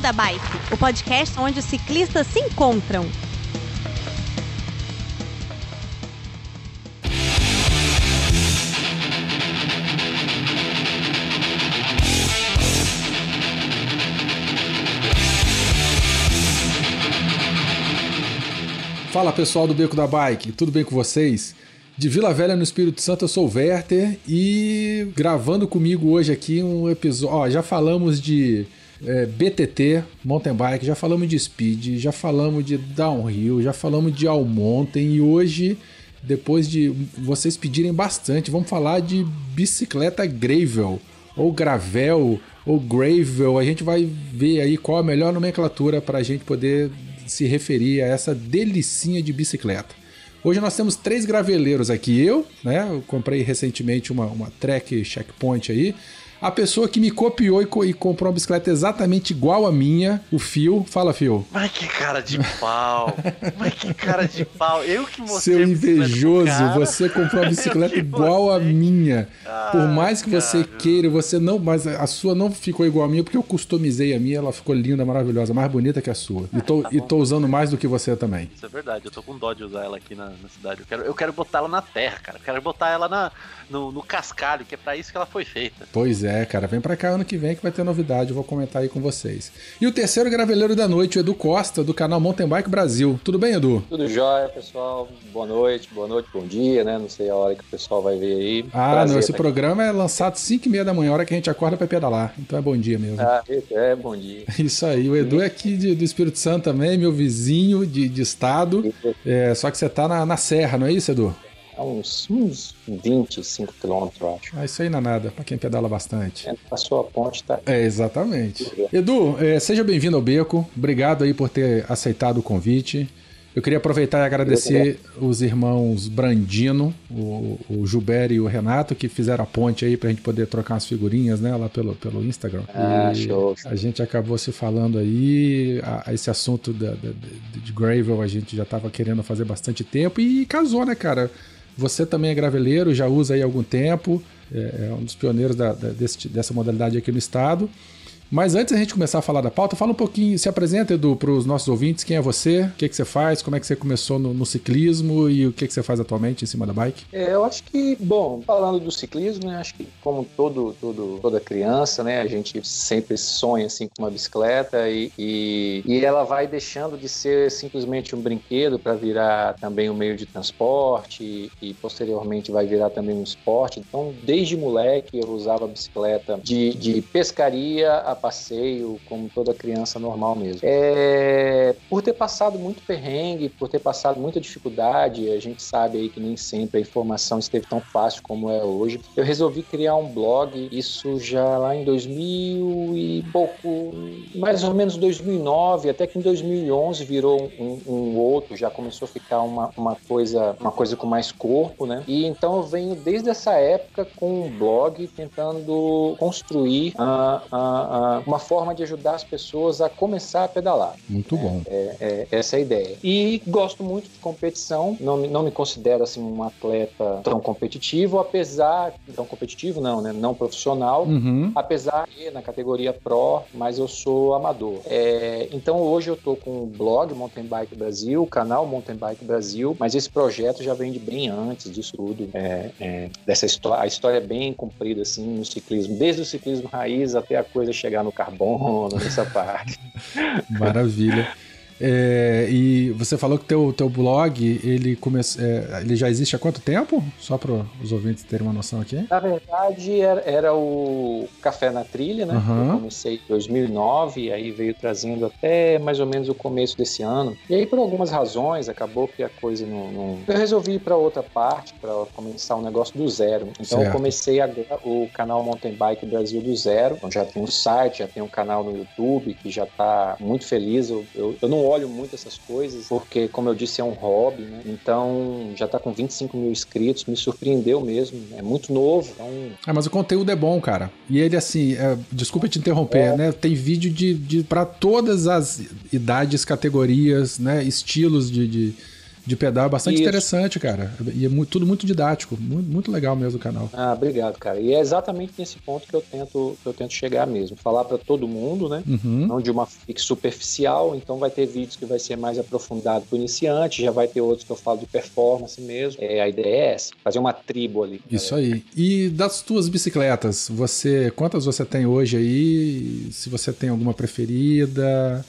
Beco da Bike, o podcast onde os ciclistas se encontram. Fala pessoal do Beco da Bike, tudo bem com vocês? De Vila Velha no Espírito Santo, eu sou o Werther e gravando comigo hoje aqui um episódio. Ó, já falamos de é, BTT, mountain bike, já falamos de speed, já falamos de downhill, já falamos de all mountain e hoje, depois de vocês pedirem bastante, vamos falar de bicicleta gravel ou gravel ou gravel. A gente vai ver aí qual a melhor nomenclatura para a gente poder se referir a essa delicinha de bicicleta. Hoje nós temos três graveleiros aqui. Eu, né? Eu comprei recentemente uma, uma Trek Checkpoint aí a pessoa que me copiou e, co e, comprou uma bicicleta exatamente igual a minha, o Fio. Fala, Fio. Mas que cara de pau. Mas que cara de pau. Eu que mostrei Seu invejoso, você comprou uma bicicleta igual a minha. Ah, Por mais que cara. você queira, você não. Mas a sua não ficou igual a minha, porque eu customizei a minha, ela ficou linda, maravilhosa, mais bonita que a sua. E tô, tá e tô usando mais do que você também. Isso é verdade, eu tô com dó de usar ela aqui na, na cidade. Eu quero, eu quero botar ela na terra, cara. Eu quero botar ela na, no, no cascalho, que é pra isso que ela foi feita. Pois é, cara. Vem pra cá ano que vem que vai ter novidade. Eu vou comentar aí com vocês. E o terceiro graveleiro da noite, o Edu Costa, do canal Mountain Bike Brasil. Tudo bem, Edu? Tudo jóia, pessoal. Boa noite, boa noite, bom dia, né? Não sei a hora que o pessoal vai ver aí. Ah, Prazer não. Esse programa aqui. é lançado 5 e meia da manhã, hora que a gente acorda pra pedalar. Então é bom dia mesmo. Ah, é bom dia. Isso aí. O Edu é aqui de, do Espírito Santo também, meu vizinho de, de estado. É, só que você tá na, na Serra, não é isso, Edu? Uns, uns 25 quilômetros, acho. Ah, isso aí não é nada, para quem pedala bastante. É, passou a ponte, tá? É, exatamente. Edu, é, seja bem-vindo ao Beco. Obrigado aí por ter aceitado o convite. Eu queria aproveitar e agradecer os irmãos Brandino, o, o Gilberto e o Renato, que fizeram a ponte aí pra gente poder trocar umas figurinhas, né, lá pelo, pelo Instagram. Ah, e show. A gente acabou se falando aí, a, a esse assunto da, da, de Gravel a gente já tava querendo fazer bastante tempo e casou, né, cara? Você também é graveleiro, já usa aí há algum tempo, é, é um dos pioneiros da, da, desse, dessa modalidade aqui no estado. Mas antes da gente começar a falar da pauta, fala um pouquinho, se apresenta, Edu, para os nossos ouvintes, quem é você, o que, que você faz, como é que você começou no, no ciclismo e o que, que você faz atualmente em cima da bike? É, eu acho que, bom, falando do ciclismo, né, acho que como todo, todo, toda criança, né, a gente sempre sonha assim com uma bicicleta e, e, e ela vai deixando de ser simplesmente um brinquedo para virar também um meio de transporte e, e, posteriormente vai virar também um esporte. Então, desde moleque eu usava a bicicleta de, de pescaria a passeio, como toda criança normal mesmo. É, por ter passado muito perrengue, por ter passado muita dificuldade, a gente sabe aí que nem sempre a informação esteve tão fácil como é hoje. Eu resolvi criar um blog, isso já lá em 2000 e pouco, mais ou menos 2009, até que em 2011 virou um, um outro, já começou a ficar uma, uma coisa uma coisa com mais corpo, né? E então eu venho desde essa época com um blog tentando construir a, a, a uma, forma de ajudar as pessoas a começar a pedalar. Muito bom. É, é, é, essa é a ideia. E gosto muito de competição, não, não me considero assim um atleta tão competitivo, apesar tão competitivo não, né? Não profissional, uhum. apesar de na categoria pro, mas eu sou amador. É, então hoje eu tô com o blog Mountain Bike Brasil, o canal Mountain Bike Brasil, mas esse projeto já vem de bem antes disso tudo, é, é, dessa história. A história é bem comprida assim no ciclismo, desde o ciclismo raiz até a coisa chegar no carbono, nessa parte. Maravilha. É, e você falou que teu teu blog ele começou, é, ele já existe há quanto tempo? Só para os ouvintes terem uma noção aqui. Na verdade era, era o Café na Trilha, né? Uhum. Eu comecei em 2009, aí veio trazendo até mais ou menos o começo desse ano. E aí por algumas razões acabou que a coisa não, não... eu resolvi ir para outra parte para começar um negócio do zero. Então certo. eu comecei agora o canal Mountain Bike Brasil do zero, onde já tem um site, já tem um canal no YouTube que já está muito feliz. Eu, eu, eu não olho muito essas coisas, porque, como eu disse, é um hobby, né? Então, já tá com 25 mil inscritos, me surpreendeu mesmo. É muito novo. Então... É, mas o conteúdo é bom, cara. E ele, assim, é, desculpa te interromper, é. né? Tem vídeo de, de para todas as idades, categorias, né? Estilos de, de de pedal é bastante Isso. interessante, cara. E é mu- tudo muito didático. Muito, muito legal mesmo o canal. Ah, obrigado, cara. E é exatamente nesse ponto que eu tento, que eu tento chegar mesmo. Falar para todo mundo, né? Uhum. Não de uma fique superficial, então vai ter vídeos que vai ser mais aprofundado para o iniciante, já vai ter outros que eu falo de performance mesmo. É, a ideia é essa, fazer uma tribo ali. Isso aí. E das tuas bicicletas, você quantas você tem hoje aí? Se você tem alguma preferida?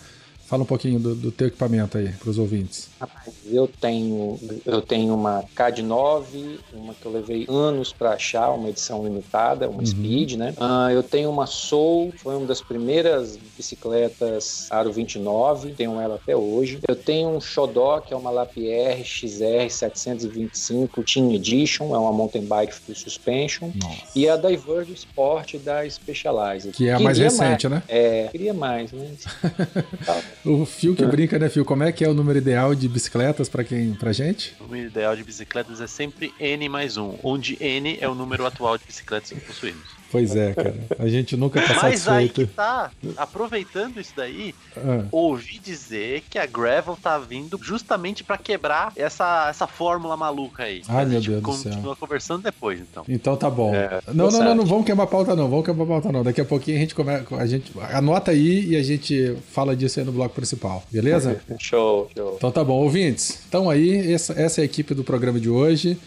Fala um pouquinho do, do teu equipamento aí para os ouvintes. Rapaz, eu tenho, eu tenho uma CAD 9, uma que eu levei anos para achar, uma edição limitada, uma Speed, né? Ah, eu tenho uma Soul, foi uma das primeiras bicicletas Aro 29, tenho ela até hoje. Eu tenho um Shodok, que é uma Lapierre XR 725 Team Edition, é uma mountain bike full suspension. Nossa. E a Diverge Sport da Specialized. Que é a mais recente, né? É, queria mais, né? O Fio que brinca, né, Fio? Como é que é o número ideal de bicicletas para quem, pra gente? O número ideal de bicicletas é sempre N mais um, onde N é o número atual de bicicletas que possuímos. Pois é, cara. A gente nunca tá Mas aí que tá, aproveitando isso daí, Ah, ouvi dizer que a Gravel tá vindo justamente pra quebrar essa, essa fórmula maluca aí. Ai, Mas meu a gente Deus do céu. continua conversando depois, então. então tá bom. É, não, tá não, não, não vamos quebrar a pauta não, vamos quebrar a pauta não. Daqui a pouquinho a gente começa, a gente anota aí e a gente fala disso aí no bloco principal, beleza? Show, show. Então tá bom, ouvintes. Então aí, essa, essa é a equipe do programa de hoje.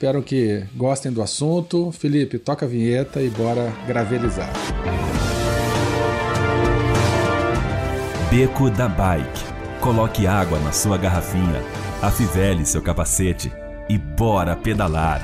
Espero que gostem do assunto. Felipe, toca a vinheta e bora gravelizar. Beco da Bike. Coloque água na sua garrafinha, afivele seu capacete e bora pedalar.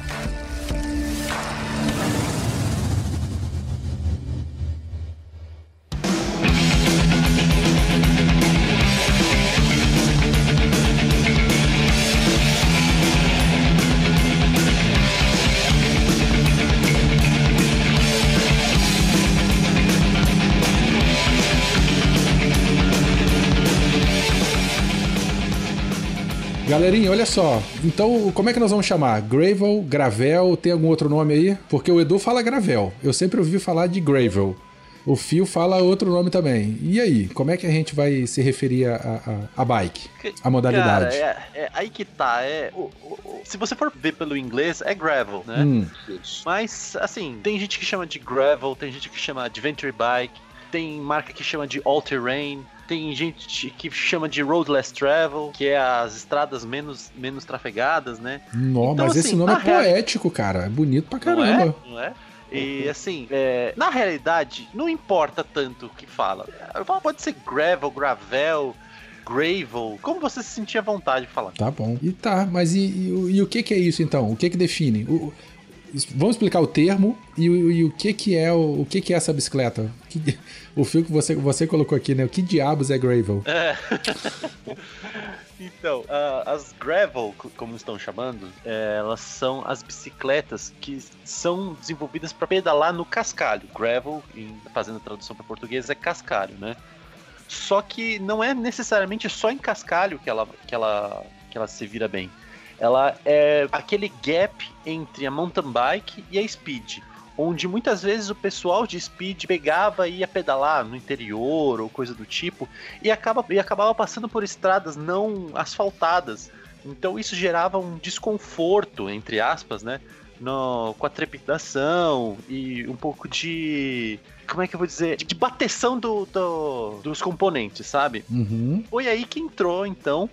Galerinha, olha só. Então, como é que nós vamos chamar? Gravel, Gravel, tem algum outro nome aí? Porque o Edu fala Gravel. Eu sempre ouvi falar de Gravel. O Fio fala outro nome também. E aí, como é que a gente vai se referir a, a, a bike? A modalidade? Cara, é, é aí que tá. É, o- o- se você for ver pelo inglês, é gravel, né? Hum. Mas, assim, tem gente que chama de gravel, tem gente que chama de adventure bike, tem marca que chama de all-terrain, tem gente que chama de roadless travel, que é as estradas menos, menos trafegadas, né? nó, Então, mas esse assim, nome é poético, cara. É bonito pra Não caramba. é? Não é? E assim, é, na realidade, não importa tanto o que fala. Pode ser gravel, gravel, gravel, como você se sentir à vontade de falar. Tá bom. E tá, mas e, e o- e o que, que é isso então? O que que define? O- vamos explicar o termo e, o- e o que que é o, o que que é essa bicicleta? Que- o fio que você, você colocou aqui, né? O que diabos é gravel? Então, ah, as gravel, co- como estão chamando, eh, elas são as bicicletas que são desenvolvidas para pedalar no cascalho. Gravel, em- fazendo a tradução para português, é cascalho, né? Só que não é necessariamente só em cascalho que ela, que ela, que ela se vira bem. Ela é aquele gap entre a mountain bike e a speed. Onde muitas vezes o pessoal de speed pegava e ia pedalar no interior ou coisa do tipo e, acaba, e acabava passando por estradas não asfaltadas. Então isso gerava um desconforto, entre aspas, né? No, com a trepidação e um pouco de. Como é que eu vou dizer? De bateção do, do- dos componentes, sabe? Uhum. Foi aí que entrou, então,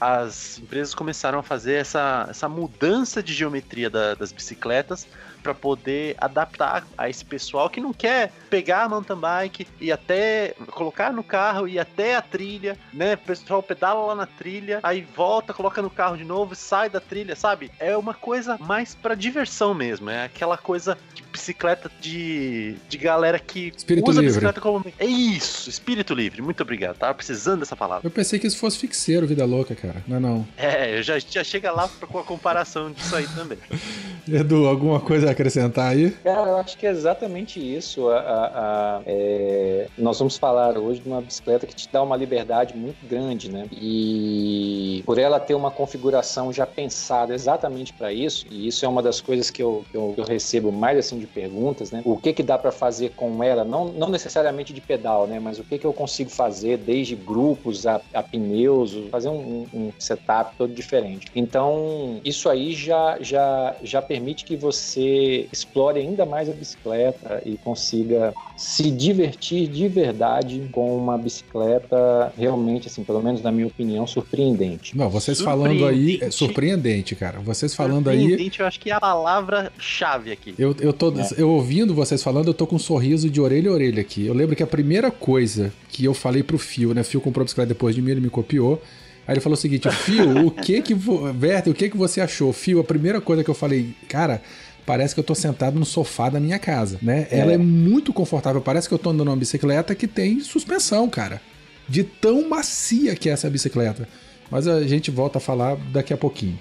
as empresas começaram a fazer essa, essa mudança de geometria da- das bicicletas para poder adaptar a esse pessoal que não quer pegar a mountain bike e até colocar no carro e até a trilha, né? O pessoal pedala lá na trilha, aí volta, coloca no carro de novo, sai da trilha, sabe? É uma coisa mais para diversão mesmo, é aquela coisa de bicicleta de, de galera que Espírito usa a livre. bicicleta como é isso, espírito livre. Muito obrigado. Tava precisando dessa palavra. Eu pensei que isso fosse fixeiro, vida louca, cara. Não, é não. É, eu já, já chega lá com a comparação disso aí também. Edu, alguma coisa a acrescentar aí? Cara, eu acho que é exatamente isso. A, a, a, é... Nós vamos falar hoje de uma bicicleta que te dá uma liberdade muito grande, né? E por ela ter uma configuração já pensada exatamente para isso, e isso é uma das coisas que eu, que eu, que eu recebo mais assim de perguntas, né? O que que dá para fazer com ela? Não, não necessariamente de pedal, né? Mas o que que eu consigo fazer desde grupos a, a pneus, fazer um, um setup todo diferente. Então, isso aí já, já, já permite que você explore ainda mais a bicicleta e consiga se divertir de verdade com uma bicicleta realmente, assim, pelo menos na minha opinião, surpreendente. Não, vocês falando aí, é surpreendente, cara. Vocês falando aí. Surpreendente, eu acho que é a palavra-chave aqui. Eu, eu tô, é. eu ouvindo vocês falando, eu tô com um sorriso de orelha a orelha aqui. Eu lembro que a primeira coisa que eu falei pro Fio, né? Fio comprou a bicicleta depois de mim, ele me copiou. Aí ele falou o seguinte, Fio, o que que, Werther, o que que você achou? Fio, a primeira coisa que eu falei, cara, parece que eu tô sentado no sofá da minha casa, né? É. Ela é muito confortável, parece que eu tô andando numa bicicleta que tem suspensão, cara. De tão macia que é essa bicicleta. Mas a gente volta a falar daqui a pouquinho.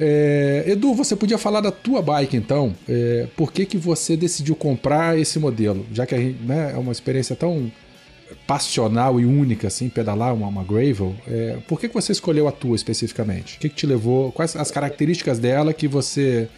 É, Edu, você podia falar da tua bike então? É, por que, que você decidiu comprar esse modelo? Já que gente, né, é uma experiência tão passional e única, assim, pedalar uma, uma gravel, é, por que, que você escolheu a tua especificamente? O que, que te levou? Quais as características dela que você,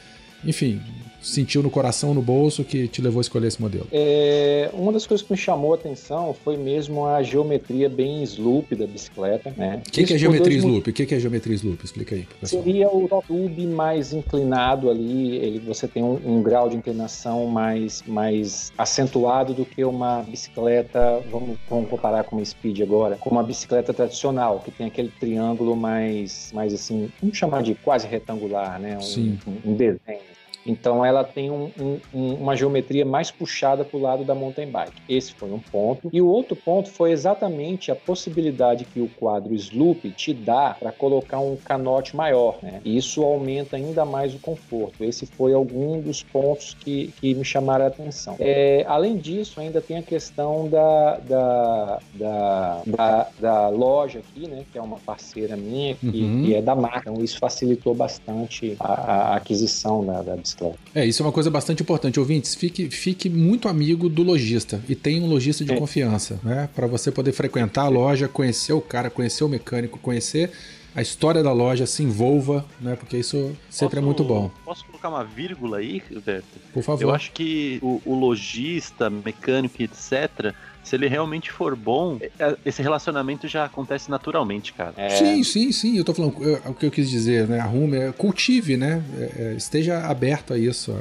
enfim, sentiu no coração, no bolso, que te levou a escolher esse modelo? É, uma das coisas que me chamou a atenção foi mesmo a geometria bem sloop da bicicleta. Né? O que, que, é geometria sloop? O que, que é geometria sloop? Explica aí. Seria o tube mais inclinado ali, ele, você tem um, um, grau de inclinação mais, mais acentuado do que uma bicicleta, vamos, vamos comparar com uma Speed agora, com uma bicicleta tradicional, que tem aquele triângulo mais, mais assim, vamos chamar de quase retangular, né? Um, um, um desenho. Então ela tem um, um, uma geometria mais puxada para o lado da mountain bike. Esse foi um ponto. E o outro ponto foi exatamente a possibilidade que o quadro Sloop te dá para colocar um canote maior. Né? E isso aumenta ainda mais o conforto. Esse foi algum dos pontos que, que me chamaram a atenção. É, além disso, ainda tem a questão da, da, da, da, da loja aqui, né? que é uma parceira minha, que, uhum. que é da marca. Então isso facilitou bastante a, a aquisição da, da bicicleta é, isso é uma coisa bastante importante. Ouvintes, fique, fique muito amigo do lojista e tenha um lojista de é. confiança, né? Para você poder frequentar a loja, conhecer o cara, conhecer o mecânico, conhecer a história da loja, se envolva, né? Porque isso sempre é posso, é muito bom. Posso colocar uma vírgula aí, Roberto? Por favor. Eu acho que o, o lojista, mecânico, etc se ele realmente for bom, é, é, esse relacionamento já acontece naturalmente, cara. É... Sim, sim, sim. Eu tô falando eu, o que eu quis dizer, né? Arrume, é, cultive, né? É, esteja aberto a isso.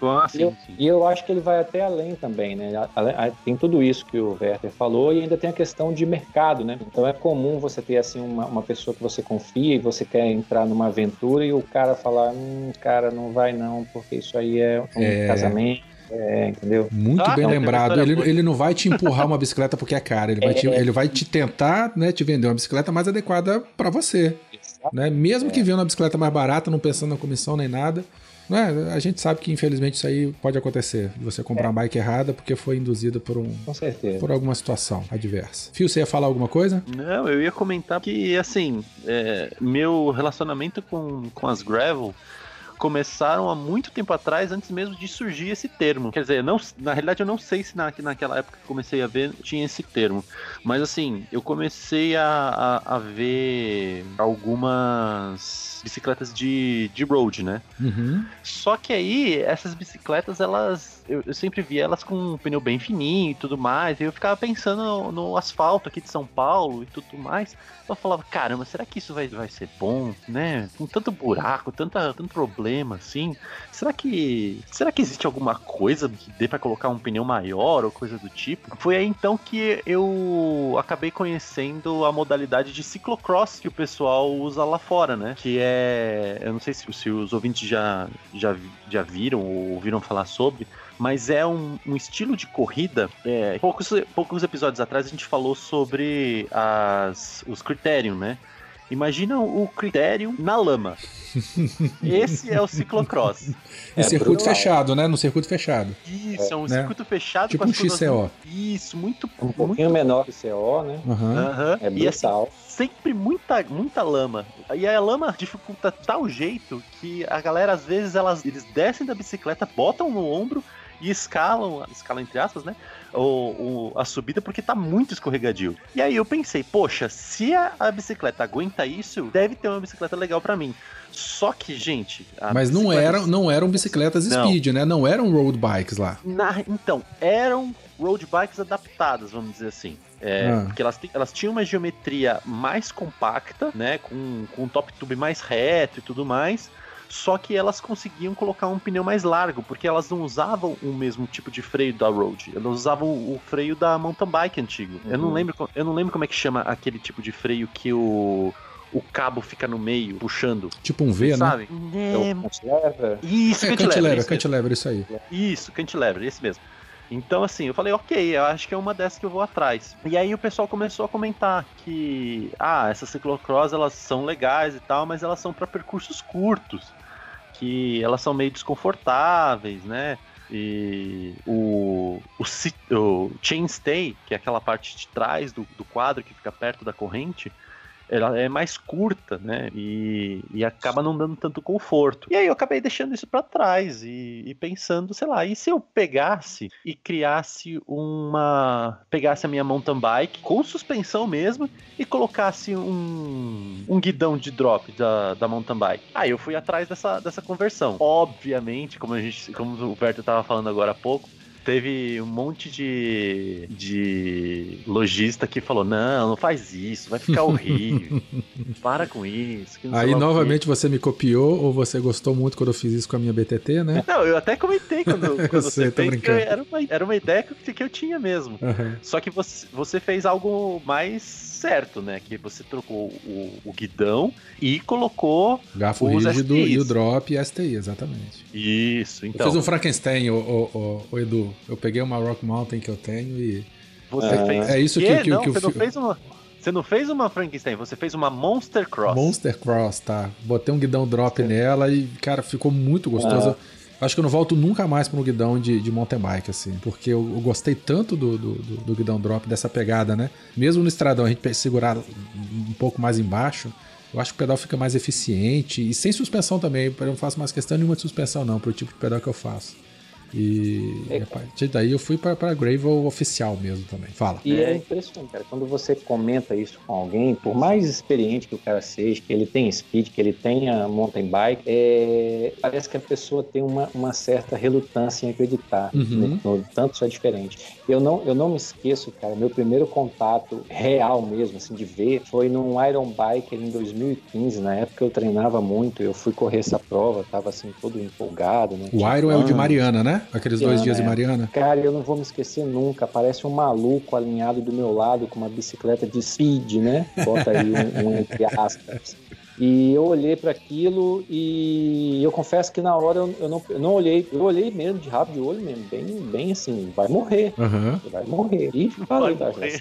Ah, sim, e, eu, sim. e eu acho que ele vai até além também, né? Tem tudo isso que o Werther falou e ainda tem a questão de mercado, né? Então é comum você ter assim uma, uma pessoa que você confia e você quer entrar numa aventura e o cara falar, hum, cara, não vai não, porque isso aí é um é... casamento é, entendeu? Muito ah, bem é lembrado. Ele, ele não vai te empurrar uma bicicleta porque é cara. Ele vai, te, é. ele vai te tentar né, te vender uma bicicleta mais adequada para você. Né? Mesmo que é. venha uma bicicleta mais barata, não pensando na comissão nem nada. Né? A gente sabe que infelizmente isso aí pode acontecer. Você comprar é. uma bike errada porque foi induzido por um Com certeza. por alguma situação adversa. Fio, você ia falar alguma coisa? Não, eu ia comentar que assim, é, meu relacionamento com, com as gravel começaram há muito tempo atrás, antes mesmo de surgir esse termo. Quer dizer, não, na realidade eu não sei se na, naquela época que comecei a ver tinha esse termo. Mas assim, eu comecei a, a, a ver algumas bicicletas de, de road, né? Uhum. Só que aí, essas bicicletas, elas. Eu, eu, sempre vi elas com um pneu bem fininho e tudo mais. E eu ficava pensando no, no asfalto aqui de São Paulo e tudo mais. Eu falava, caramba, será que isso vai, vai ser bom, né? Com tanto buraco, tanta, tanto problema, assim. Será que. Será que existe alguma coisa que dê para colocar um pneu maior ou coisa do tipo? Foi aí então que eu acabei conhecendo a modalidade de ciclocross que o pessoal usa lá fora, né? Que é. Eu não sei se, se os ouvintes já, já, já viram ou ouviram falar sobre mas é um, um estilo de corrida. É, poucos, poucos episódios atrás a gente falou sobre as, os critérios, né? Imagina o critério na lama. Esse é o ciclocross. Em É circuito brutal. fechado, né? No circuito fechado. Isso, é um Né? circuito fechado Tipo com um curvas- XCO. Isso, muito, Um muito pouquinho menor que o CO, né? Aham. Aham. É E assim, brutal. sempre muita, muita lama. E a lama dificulta tal jeito que a galera, às vezes, elas, eles descem da bicicleta, botam no ombro e escalam, escalam entre aspas, né? O, o- a subida porque tá muito escorregadio. E aí eu pensei, poxa, se a, a bicicleta aguenta isso, deve ter uma bicicleta legal pra mim. Só que, gente. Mas não eram, não eram bicicletas Não. speed, né? Não eram road bikes lá. Na- então, eram road bikes adaptadas, vamos dizer assim. É, Ah. Porque elas, elas tinham uma geometria mais compacta, né? Com, com um top tube mais reto e tudo mais. Só que elas conseguiam colocar um pneu mais largo, porque elas não usavam o mesmo tipo de freio da road. Elas usavam o, freio da mountain bike antigo. Eu não Uhum. lembro, eu não lembro como é que chama aquele tipo de freio que o, o cabo fica no meio, puxando. Tipo um V, né? sabe? É o cantilever. Isso, É, cantilever, cantilever, isso mesmo. cantilever, isso aí. Isso, cantilever, esse mesmo. Então, assim, eu falei, ok, eu acho que é uma dessas que eu vou atrás. E aí o pessoal começou a comentar que, ah, essas ciclocross, elas são legais e tal, mas elas são para percursos curtos, que elas são meio desconfortáveis, né? E o, o, o chainstay, que é aquela parte de trás do, do quadro que fica perto da corrente, ela é mais curta, né? E, e acaba não dando tanto conforto. E aí eu acabei deixando isso pra trás e, e pensando, sei lá, e se eu pegasse e criasse uma. pegasse a minha mountain bike com suspensão mesmo e colocasse um, um guidão de drop da, da mountain bike? Aí eu fui atrás dessa, dessa conversão. Obviamente, como, a gente, como o Berto tava falando agora há pouco. Teve um monte de, de lojista que falou: não, não faz isso, vai ficar horrível. Para com isso. que sei Aí lá o quê." novamente você me copiou ou você gostou muito quando eu fiz isso com a minha BTT, né? Não, eu até comentei quando, quando sei, você tô fez que brincando. era uma, era uma ideia que, que eu tinha mesmo. Aham. Só que você, você fez algo mais certo, né? Que você trocou o, o guidão e colocou. Garfo Os rígido STIs. e o drop e STI, exatamente. Isso, Eu então. fiz um Frankenstein, ô, ô, ô, ô, Edu. Eu peguei uma Rock Mountain que eu tenho e. Você É, fez. é isso que- que- não, que o você não fi- fez uma. Você não fez uma Frankenstein, você fez uma Monster Cross. Monster Cross, tá? Botei um guidão drop nela e, cara, ficou muito gostoso. Acho que eu não volto nunca mais para um guidão de, de mountain bike, assim, porque eu, eu gostei tanto do, do, do- do guidão drop, dessa pegada, né? Mesmo no estradão, a gente segurar um pouco mais embaixo, eu acho que o pedal fica mais eficiente e sem suspensão também. Eu não faço mais questão nenhuma de suspensão, não, pro tipo de pedal que eu faço. E, É. e a partir daí eu fui para pra Gravel oficial mesmo também. Fala. E É. impressionante, cara. Quando você comenta isso com alguém, por mais experiente que o cara seja, que ele tenha speed, que ele tenha mountain bike, é, parece que a pessoa tem uma, uma certa relutância em acreditar Uhum. no, no tanto isso é diferente. Eu não, eu não me esqueço, cara, meu primeiro contato real mesmo, assim, de ver, foi num Iron Bike em 2015. Na época eu treinava muito, eu fui correr essa prova, tava assim, todo empolgado. Né? O Iron é o de. Mariana, né? Aqueles dois Mariana, dias de é. Mariana. Cara, eu não vou me esquecer nunca. Parece um maluco alinhado do meu lado com uma bicicleta de speed, né? Bota aí um, um entre aspas. E eu olhei para aquilo e eu confesso que na hora eu, eu não, eu não olhei, eu olhei mesmo de rabo de olho mesmo, bem, bem assim, vai morrer, Aham. vai morrer. E falei, Vai tá, morrer.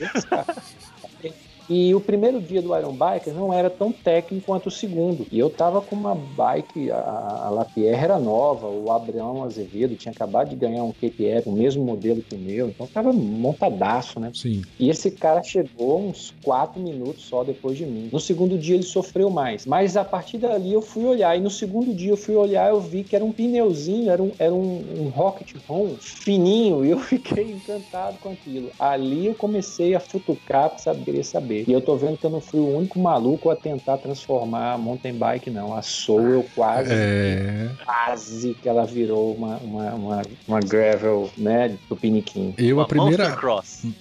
E o primeiro dia do Iron Biker não era tão técnico quanto o segundo. E eu tava com uma bike, a, a Lapierre era nova, o Abraão Azevedo tinha acabado de ganhar um KTR, o mesmo modelo que o meu, então tava montadaço, né? Sim. E esse cara chegou uns quatro minutos só depois de mim. No segundo dia ele sofreu mais. Mas a partir dali eu fui olhar. E no segundo dia eu fui olhar eu vi que era um pneuzinho, era um, era um, um Rocket Home fininho. E eu fiquei encantado com aquilo. Ali eu comecei a futucar pra saber, querer E eu tô vendo que eu não fui o único maluco a tentar transformar a mountain bike, não. A Soul eu quase É. quase que ela virou uma, uma, uma, uma gravel, né, do piniquim. Eu, a Uma primeira,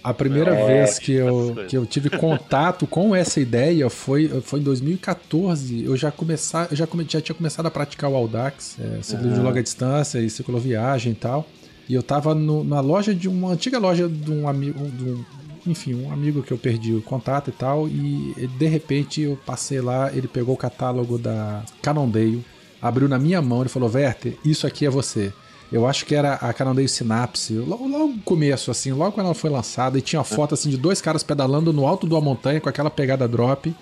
a primeira É, vez que eu, que eu tive contato com essa ideia foi, foi em 2014. Eu já, começar, eu já, come- já tinha começado a praticar o Audax, é, ciclismo de longa distância e cicloviagem e tal. E eu tava no- na loja de uma antiga loja de um amigo, de um- enfim, um amigo que eu perdi o contato e tal. E de repente eu passei lá, ele pegou o catálogo da Cannondale, abriu na minha mão e falou: Werther, isso aqui é você. Eu acho que era a Cannondale Synapse, logo, logo no começo, assim, logo quando ela foi lançada, e tinha uma foto assim de dois caras pedalando no alto de uma montanha com aquela pegada drop.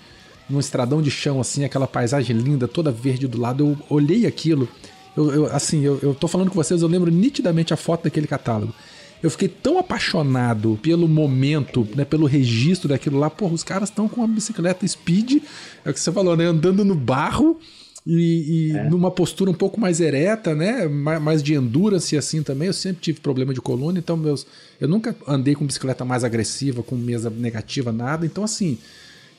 num estradão de chão, assim, aquela paisagem linda, toda verde do lado. Eu olhei aquilo, eu, eu assim, eu, eu tô falando com vocês, eu lembro nitidamente a foto daquele catálogo. Eu fiquei tão apaixonado pelo momento, né, pelo registro daquilo lá. Porra, os caras estão com uma bicicleta speed, é o que você falou, né, andando no barro e, e é. numa postura um pouco mais ereta, né? Mais de endurance assim também. Eu sempre tive problema de coluna, então meus, eu nunca andei com bicicleta mais agressiva, com mesa negativa, nada. Então assim,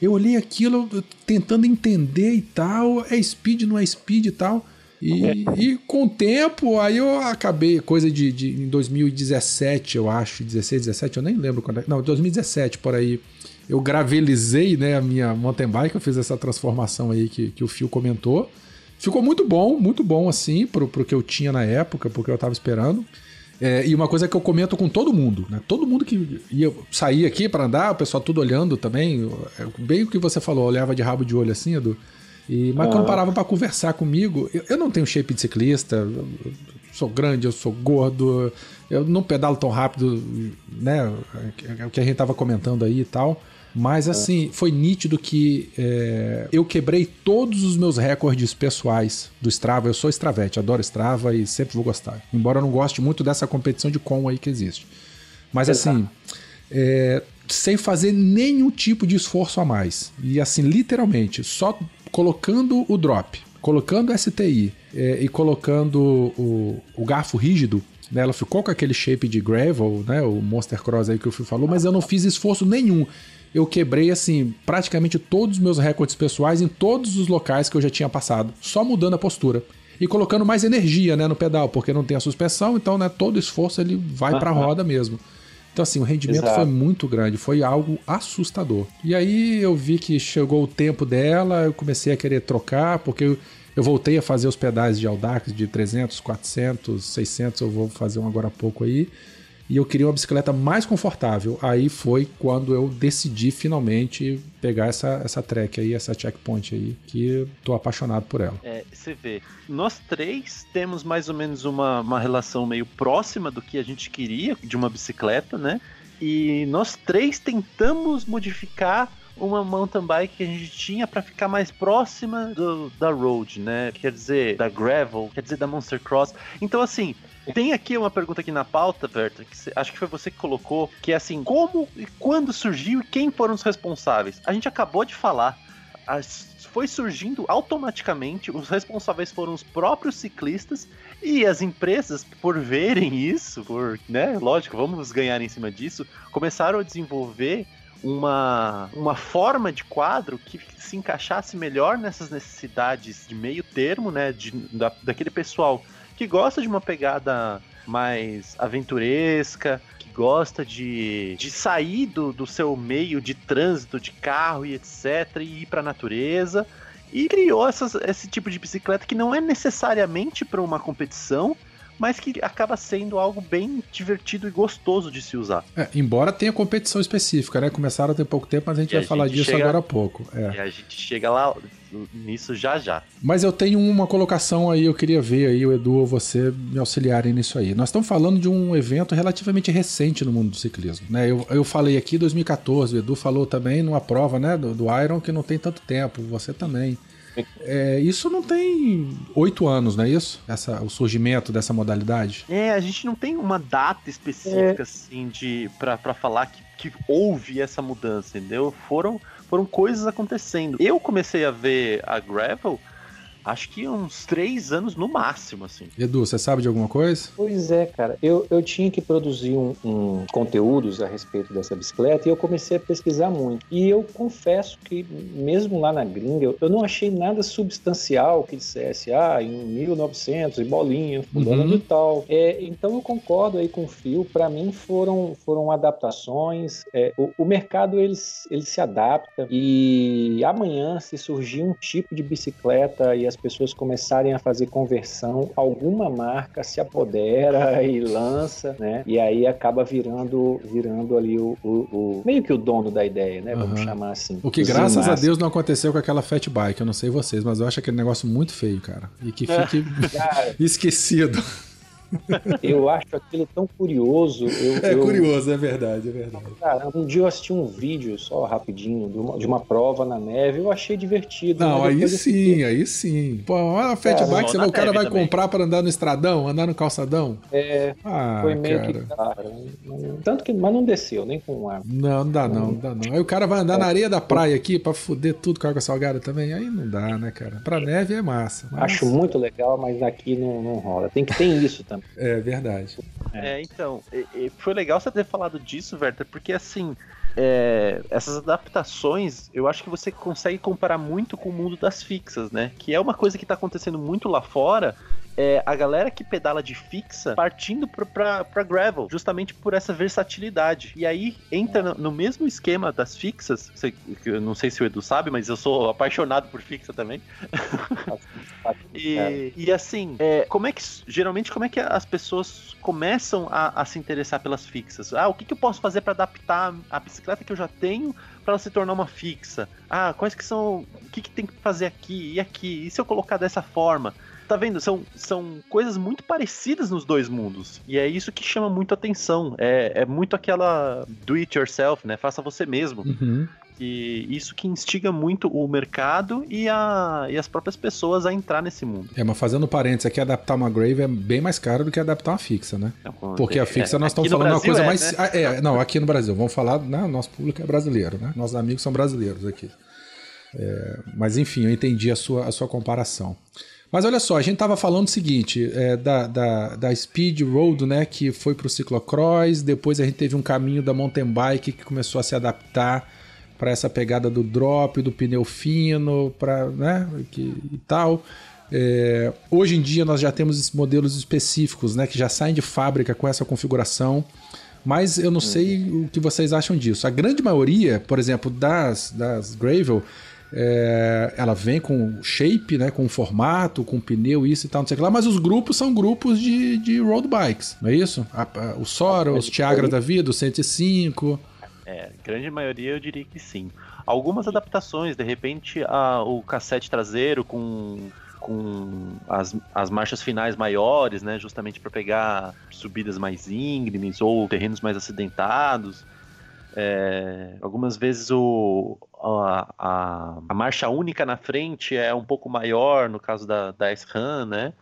eu olhei aquilo tentando entender e tal, é speed, não é speed e tal. E, é. e com o tempo, aí eu acabei, coisa de, de em 2017, eu acho, 16, 17, eu nem lembro quando é. Não, 2017 por aí eu gravelizei né, a minha mountain bike, eu fiz essa transformação aí que, que o Fio comentou. Ficou muito bom, muito bom assim, pro, pro que eu tinha na época, porque eu tava esperando. É, e uma coisa que eu comento com todo mundo, né? Todo mundo que ia sair aqui para andar, o pessoal tudo olhando também. É, bem o que você falou, olhava de rabo de olho assim, Edu. E, mas ah. quando parava para conversar comigo, eu, eu, não tenho shape de ciclista, eu sou grande, eu sou gordo, eu não pedalo tão rápido, né? É o que a gente tava comentando aí e tal. Mas assim, foi nítido que é, eu quebrei todos os meus recordes pessoais do Strava. Eu sou Stravete, adoro Strava e sempre vou gostar. Embora eu não goste muito dessa competição de com aí que existe. Mas assim, é, sem fazer nenhum tipo de esforço a mais. E assim, literalmente, só colocando o drop, colocando o STI é, e colocando o, o garfo rígido, né, ela ficou com aquele shape de gravel, né, o Monster Cross aí que o Fio falou, mas eu não fiz esforço nenhum eu quebrei, assim, praticamente todos os meus recordes pessoais em todos os locais que eu já tinha passado, só mudando a postura. E colocando mais energia, né, no pedal, porque não tem a suspensão, então, né, todo esforço ele vai para a roda mesmo. Então, assim, o rendimento Exato. foi muito grande, foi algo assustador. E aí eu vi que chegou o tempo dela, eu comecei a querer trocar, porque eu, eu voltei a fazer os pedais de Audax de 300, 400, 600, eu vou fazer um agora há pouco aí e eu queria uma bicicleta mais confortável. Aí foi quando eu decidi finalmente pegar essa, essa track aí, essa checkpoint aí, que tô apaixonado por ela. É, você vê, nós três temos mais ou menos uma, uma relação meio próxima do que a gente queria de uma bicicleta, né? E nós três tentamos modificar uma mountain bike que a gente tinha para ficar mais próxima do, da road, né? Quer dizer, da gravel, quer dizer, da Monster Cross. Então, assim, tem aqui uma pergunta aqui na pauta, Berta, que acho que foi você que colocou, que é assim, como e quando surgiu e quem foram os responsáveis? A gente acabou de falar, as, foi surgindo automaticamente, os responsáveis foram os próprios ciclistas e as empresas, por verem isso, por, né, lógico, vamos ganhar em cima disso, começaram a desenvolver uma, uma forma de quadro que se encaixasse melhor nessas necessidades de meio termo, né, de, da, daquele pessoal que gosta de uma pegada mais aventuresca, que gosta de, de sair do, do seu meio de trânsito, de carro e etc., e ir para a natureza. E criou essas, esse tipo de bicicleta que não é necessariamente para uma competição, mas que acaba sendo algo bem divertido e gostoso de se usar. É, embora tenha competição específica, né? Começaram há pouco tempo, mas a gente e vai a falar gente disso chega, agora há pouco. É. E a gente chega lá nisso já já. Mas eu tenho uma colocação aí, eu queria ver aí o Edu ou você me auxiliarem nisso aí. Nós estamos falando de um evento relativamente recente no mundo do ciclismo, né? Eu, eu falei aqui 2014, o Edu falou também numa prova, né, do, do Iron que não tem tanto tempo, você também. É, isso não tem oito anos, não é isso? Essa, o surgimento dessa modalidade? É, a gente não tem uma data específica, é. assim, de para falar que, que houve essa mudança, entendeu? Foram, foram coisas acontecendo. Eu comecei a ver a Gravel acho que uns três anos no máximo, assim. Edu, você sabe de alguma coisa? Pois é, cara. Eu, eu tinha que produzir um, um conteúdos a respeito dessa bicicleta e eu comecei a pesquisar muito. E eu confesso que, mesmo lá na gringa, eu, eu não achei nada substancial que dissesse, ah, em 1900 e bolinha, fulano uhum. de tal. É, então eu concordo aí com o Fio. Para mim foram, foram adaptações. É, o, o mercado ele, ele se adapta e amanhã, se surgir um tipo de bicicleta e as as pessoas começarem a fazer conversão, alguma marca se apodera e lança, né? E aí acaba virando, virando ali o, o, o meio que o dono da ideia, né? Vamos uhum. chamar assim. O que graças a Deus não aconteceu com aquela Fat Bike. Eu não sei vocês, mas eu acho aquele negócio muito feio, cara. E que fique esquecido. Eu acho aquilo tão curioso. Eu, É eu- curioso, é verdade, é verdade. Cara, um dia eu assisti um vídeo só rapidinho de uma, de uma prova na neve, eu achei divertido. Não, aí eu sim, aí sim. Pô, olha a fat bike, você vê, o cara vai também. comprar pra andar no estradão, andar no calçadão. É, Ah, foi meio cara. que. Cara, não- tanto que. Mas não desceu, nem com ar. Não, não dá não, não dá não. Aí o cara vai andar na areia da praia aqui pra fuder tudo com água salgada também. Aí não dá, né, cara? Pra neve é massa. mas- Acho muito legal, mas aqui não, não rola. Tem que ter isso também. É verdade. É, então, e- e foi legal você ter falado disso, Werther, porque assim, é, essas adaptações, eu acho que você consegue comparar muito com o mundo das fixas, né? Que é uma coisa que tá acontecendo muito lá fora. É a galera que pedala de fixa partindo pra, pra, pra gravel, justamente por essa versatilidade. E aí entra no, no mesmo esquema das fixas. sei- que eu não sei se o Edu sabe, mas eu sou apaixonado por fixa também. E, e assim, é, como é que geralmente como é que as pessoas começam a, a se interessar pelas fixas? Ah, o que, que eu posso fazer para adaptar a bicicleta que eu já tenho para ela se tornar uma fixa? Ah, quais que são? O que, que tem que fazer aqui e aqui? E se eu colocar dessa forma? Tá vendo? São, são coisas muito parecidas nos dois mundos. E é isso que chama muito atenção. É, é muito aquela do it yourself, né? Faça você mesmo. Uhum. E isso que instiga muito o mercado e, a, e as próprias pessoas a entrar nesse mundo. É, mas fazendo parênteses aqui, adaptar uma grave é bem mais caro do que adaptar uma fixa, né? Porque a fixa nós É, aqui estamos falando uma Brasil coisa é, mais. né? É, não, aqui no Brasil. Vamos falar. Né, nosso público é brasileiro, né? Nossos amigos são brasileiros aqui. É, mas enfim, eu entendi a sua, a sua comparação. Mas olha só, a gente estava falando o seguinte, é, da, da, da Speed Road, né, que foi para o ciclocross, depois a gente teve um caminho da mountain bike que começou a se adaptar para essa pegada do drop, do pneu fino, para, né, que, e tal. É, hoje em dia nós já temos esses modelos específicos, né, que já saem de fábrica com essa configuração. Mas eu não sei o que vocês acham disso. A grande maioria, por exemplo, das, das Gravel, é, ela vem com shape, né, com formato, com pneu, isso e tal, não sei o que lá, mas os grupos são grupos de, de road bikes, não é isso? A- a- o Sora, os Tiagra da vida, o 105. É, grande maioria eu diria que sim. Algumas adaptações, de repente a- o cassete traseiro com, com as, as marchas finais maiores, né, justamente para pegar subidas mais íngremes ou terrenos mais acidentados. É, algumas vezes o, a, a, a marcha única na frente é um pouco maior, no caso da, da S-Ram, né?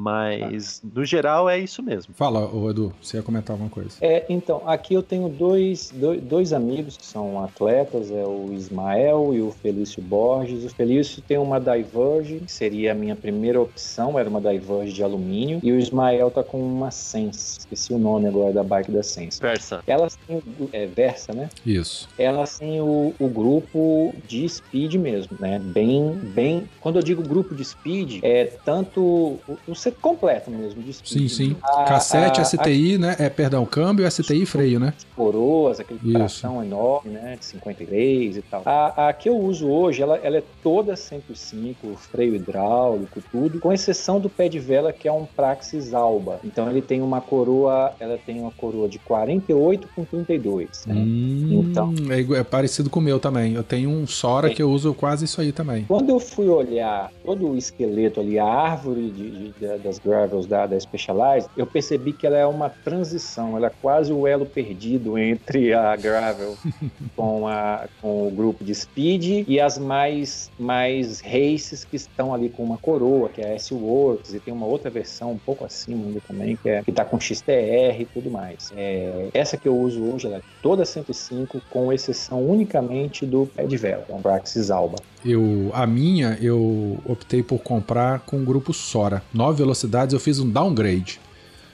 Mas, no geral, é isso mesmo. Fala, ô Edu, você ia comentar alguma coisa. É, então, aqui eu tenho dois, dois, dois amigos que são atletas, é o Ismael e o Felício Borges. O Felício tem uma Diverge, que seria a minha primeira opção, era uma Diverge de alumínio, e o Ismael tá com uma Sense, esqueci o nome agora da bike da Sense. Versa. Elas têm, é, Versa, né? Isso. Elas têm o, o grupo de speed mesmo, né? Bem, bem. Quando eu digo grupo de speed, é tanto o, o completo mesmo de speed. Sim, sim. A- Cassete, a- STI, né? É, perdão, câmbio, STI e freio, né? coroas, aquele tração enorme, né, de 53 e tal. A, a que eu uso hoje, ela, ela é toda 105, freio hidráulico, tudo, com exceção do pé de vela, que é um Praxis Alba. Então ele tem uma coroa, ela tem uma coroa de 48 com 32, né? Hum, Então. é, é parecido com o meu também. Eu tenho um Sora Sim. que eu uso quase isso aí também. Quando eu fui olhar todo o esqueleto ali, a árvore de- de- da- das gravels da, da Specialized, eu percebi que ela é uma transição, ela é quase o elo perdido entre a gravel com, a, com o grupo de speed e as mais, mais races que estão ali com uma coroa, que é a S-Works, e tem uma outra versão um pouco acima ainda também, que, é, que tá com XTR e tudo mais. É, essa que eu uso hoje, ela é toda 105, com exceção unicamente do pé de vela, que é um Praxis Alba. Eu, a minha, eu optei por comprar com o grupo Sora. 9 velocidades, eu fiz um downgrade.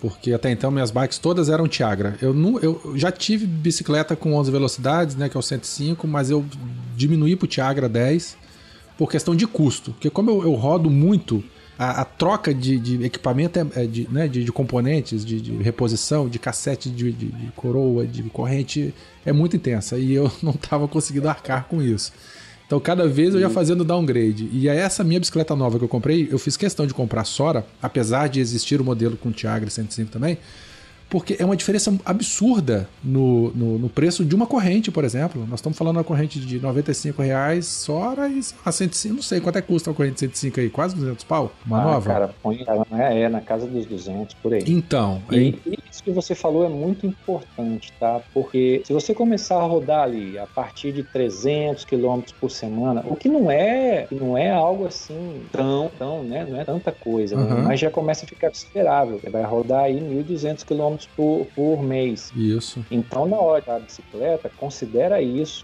Porque até então minhas bikes todas eram Tiagra. Eu, não, eu já tive bicicleta com 11 velocidades, né, que é o 105, mas eu diminuí pro Tiagra 10 por questão de custo. Porque como eu, eu rodo muito, a, a troca de, de equipamento, é, é de, né, de, de componentes, de, de reposição, de cassete, de- de coroa, de corrente, é muito intensa. E eu não estava conseguindo arcar com isso. Então, cada vez eu ia fazendo downgrade. E aí, essa minha bicicleta nova que eu comprei, eu fiz questão de comprar Sora, apesar de existir o modelo com Tiagra 105 também, porque é uma diferença absurda no, no, no, preço de uma corrente, por exemplo. Nós estamos falando de uma corrente de 95 reais só a 105, não sei quanto é que custa uma corrente de 105 aí, quase 200 pau, uma ah, nova? cara, põe, é, é, na casa dos 200, por aí. Então. E, aí... isso que você falou é muito importante, tá? Porque se você começar a rodar ali a partir de 300 quilômetros por semana, o que não é, não é algo assim tão, tão, né? Não é tanta coisa, uhum. né? mas já começa a ficar considerável. Você vai rodar aí 1.200 quilômetros por, por mês. Isso. Então, na hora da bicicleta, considera isso.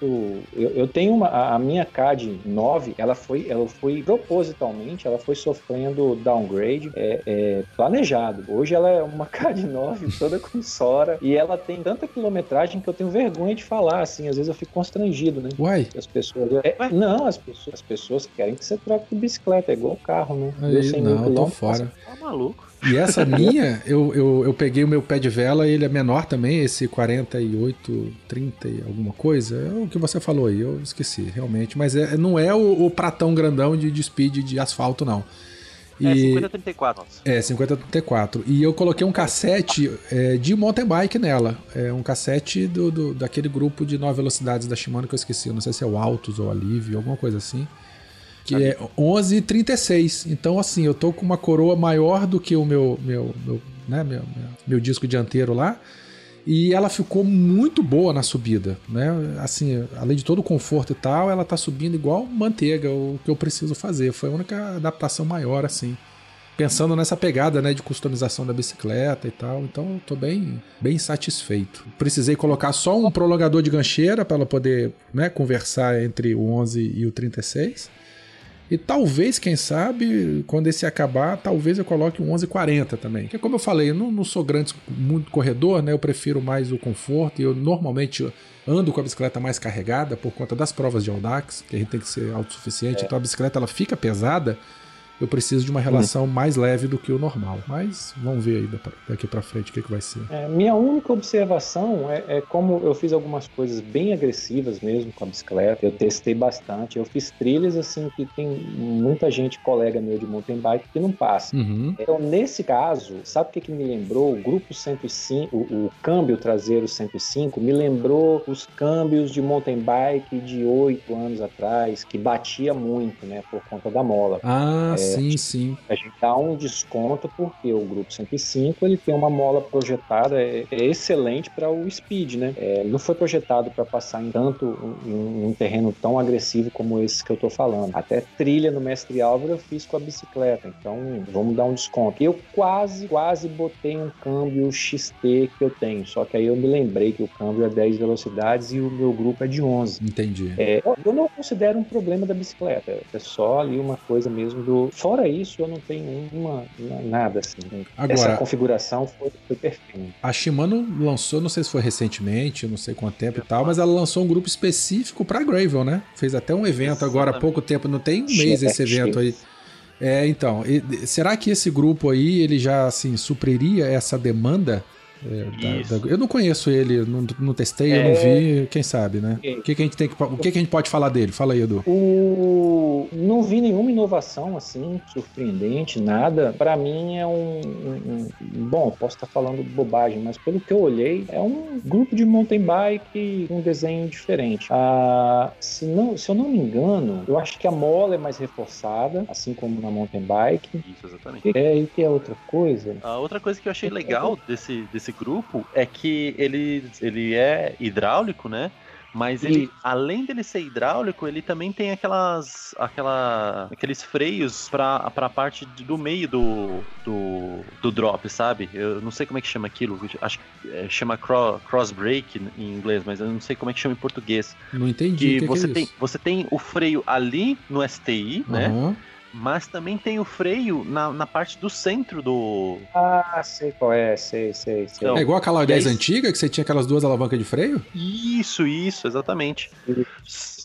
Eu, eu tenho uma. A minha CAD 9, ela foi, ela foi propositalmente, ela foi sofrendo downgrade é, é, planejado. Hoje ela é uma CAD 9 toda com Sora e ela tem tanta quilometragem que eu tenho vergonha de falar, assim. Às vezes eu fico constrangido, né? Uai. As pessoas. É, não, as pessoas, as pessoas querem que você troque de bicicleta, é igual carro, né? Aí, eu sem não, tô fora. Tá maluco. E essa minha, eu, eu, eu, peguei o meu pé de vela, ele é menor também, esse 48, 30 e alguma coisa. É o que você falou aí, eu esqueci, realmente. Mas é, não é o, o pratão grandão de, de speed de asfalto, não. E, é 5034. É, 5034. E eu coloquei um cassete é, de mountain bike nela. É um cassete do, do, daquele grupo de 9 velocidades da Shimano que eu esqueci. não sei se é o Altus ou Alívio, alguma coisa assim que é 11,36. Então, assim, eu tô com uma coroa maior do que o meu, meu, meu, né, meu, meu, disco dianteiro lá. E ela ficou muito boa na subida, né? Assim, além de todo o conforto e tal, ela tá subindo igual manteiga, o que eu preciso fazer. Foi a única adaptação maior, assim. Pensando nessa pegada, né, de customização da bicicleta e tal. Então, eu tô bem, bem satisfeito. Precisei colocar só um prolongador de gancheira para ela poder, né, conversar entre o 11 e o 36. E talvez, quem sabe, quando esse acabar, talvez eu coloque um 1140 também. Porque como eu falei, eu não, não sou grande, muito corredor, né? Eu prefiro mais o conforto e eu normalmente ando com a bicicleta mais carregada por conta das provas de Audax, que a gente tem que ser autossuficiente. É. Então a bicicleta ela fica pesada eu preciso de uma relação hum. mais leve do que o normal. Mas vamos ver aí daqui para frente o que, que vai ser. É, minha única observação é, é, como eu fiz algumas coisas bem agressivas mesmo com a bicicleta. Eu testei bastante. Eu fiz trilhas assim que tem muita gente, colega meu de mountain bike, que não passa. Uhum. Então, nesse caso, sabe o que, que me lembrou? O grupo 105, o, o câmbio traseiro 105, me lembrou os câmbios de mountain bike de oito anos atrás, que batia muito, né, por conta da mola. Ah, é, sim, sim. A gente dá um desconto porque o grupo 105 ele tem uma mola projetada é, é excelente para o speed, né? É, não foi projetado para passar em tanto em, um terreno tão agressivo como esse que eu estou falando. Até trilha no Mestre Álvaro eu fiz com a bicicleta, então vamos dar um desconto. Eu quase, quase botei um câmbio XT que eu tenho, só que aí eu me lembrei que o câmbio é 10 velocidades e o meu grupo é de 11. Entendi. É, eu não considero um problema da bicicleta, é só ali uma coisa mesmo do Fora isso, eu não tenho uma, nada assim. Agora, Essa configuração foi, foi perfeita. A Shimano lançou, não sei se foi recentemente, não sei quanto tempo e tal, mas ela lançou um grupo específico para Gravel, né? Fez até um evento Exatamente. agora há pouco tempo, não tem um mês esse evento aí. É, então, será que esse grupo aí ele já assim supriria essa demanda? É, da, da, eu não conheço ele, não, não testei, é... eu não é. vi, quem sabe, né? É. O que, que a gente tem que, o que, que a gente pode falar dele? Fala aí, Edu. O... Não vi nenhuma inovação assim, surpreendente, nada. Para mim é um, um, um, Bom, posso estar falando bobagem, mas pelo que eu olhei, é um grupo de mountain bike com um desenho diferente. Ah, se, não, se eu não me engano, eu acho que a mola é mais reforçada, assim como na mountain bike. Isso, exatamente. É, e tem outra coisa. A outra coisa que eu achei legal desse, desse desse grupo é que ele, ele é hidráulico, né? Mas ele, e... além dele ser hidráulico, ele também tem aquelas, aquela, aqueles freios para a parte do meio do, do, do, drop, sabe? Eu não sei como é que chama aquilo, acho que é, chama cross, cross brake em inglês, mas eu não sei como é que chama em português. Não entendi. Que, que você que é tem, você tem o freio ali no STI, uhum. né? Mas também tem o freio na, na parte do centro do. Ah, sei qual é, sei, sei, sei. Então, é igual aquela 10 aí... antiga que você tinha aquelas duas alavancas de freio? Isso, isso, exatamente.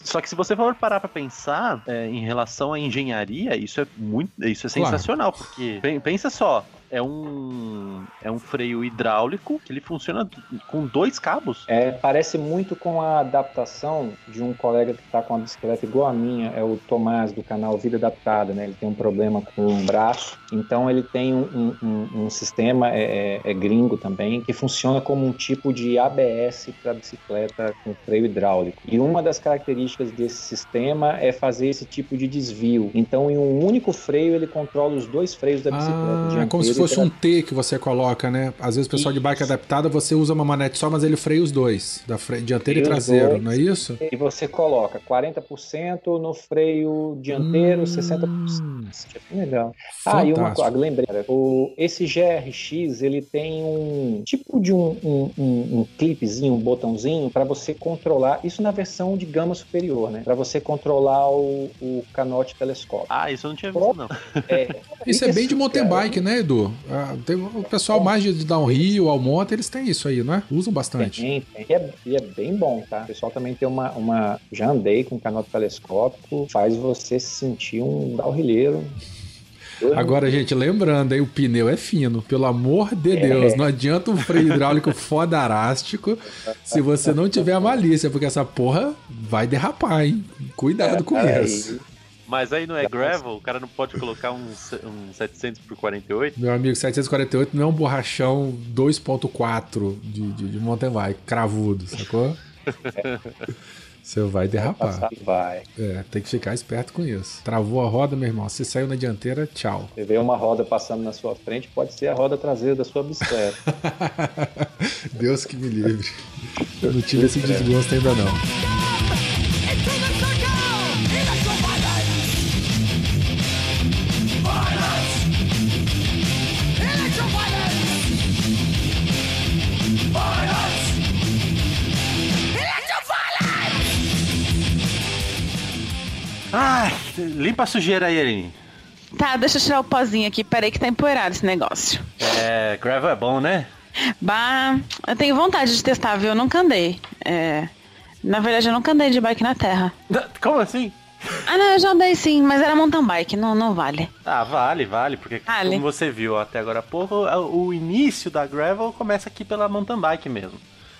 Só que se você for parar para pensar é, em relação à engenharia, isso é muito, isso é sensacional, claro. porque pensa só, é um é um freio hidráulico que ele funciona com dois cabos. É, parece muito com a adaptação de um colega que está com uma bicicleta igual a minha, é o Tomás do canal Vida Adaptada, né? Ele tem um problema com o braço, então ele tem um, um, um sistema é, é, é, gringo também que funciona como um tipo de ABS para bicicleta com freio hidráulico. E uma das características desse sistema é fazer esse tipo de desvio. Então, em um único freio ele controla os dois freios da bicicleta. Ah, é como se fosse um T que você coloca, né? Às vezes o pessoal isso. de bike adaptada você usa uma manete só, mas ele freia os dois, da fre... dianteiro e traseiro, dois, não é isso? E você coloca 40% no freio dianteiro, hum, 60%. É legal. Fantástico. Ah, e uma coisa, lembrei, o, esse GRX ele tem um tipo de um, um, um, um clipezinho, um botãozinho para você controlar, isso na versão de gama superior, né? Para você controlar o, o canote telescópio. Ah, isso eu não tinha visto, não. É, isso é bem de mountain bike, né, Edu? Ah, tem o pessoal mais de downhill, ao monte, eles têm isso aí, não é? Usam bastante. Tem, tem. E é, e é bem bom, tá? O pessoal também tem uma, uma. Já andei com canote telescópico, faz você se sentir um downhilleiro Agora, gente, lembrando, aí o pneu é fino, pelo amor de é. Deus. Não adianta um freio hidráulico fodarástico se você não tiver a malícia, porque essa porra vai derrapar, hein? Cuidado com é, isso. Mas aí não é gravel? O cara não pode colocar um, um 700 por 48? Meu amigo, 748 não é um borrachão 2.4 de, de, de mountain bike, cravudo, sacou? Você vai derrapar. Vai, vai. É, tem que ficar esperto com isso. Travou a roda, meu irmão. Se saiu na dianteira, tchau. Você vê uma roda passando na sua frente, pode ser a roda traseira da sua bicicleta. Deus que me livre. Eu não tive esse desgosto ainda não. Ah, limpa a sujeira aí, Aline. Tá, deixa eu tirar o pozinho aqui. Peraí que tá empoeirado esse negócio. É, gravel é bom, né? Bah, eu tenho vontade de testar, viu? Eu nunca andei. É, na verdade, eu nunca andei de bike na terra. Como assim? Ah, não, eu já andei sim, mas era mountain bike, não, não vale. Ah, vale, vale, porque vale. como você viu até agora há pouco, o início da gravel começa aqui pela mountain bike mesmo.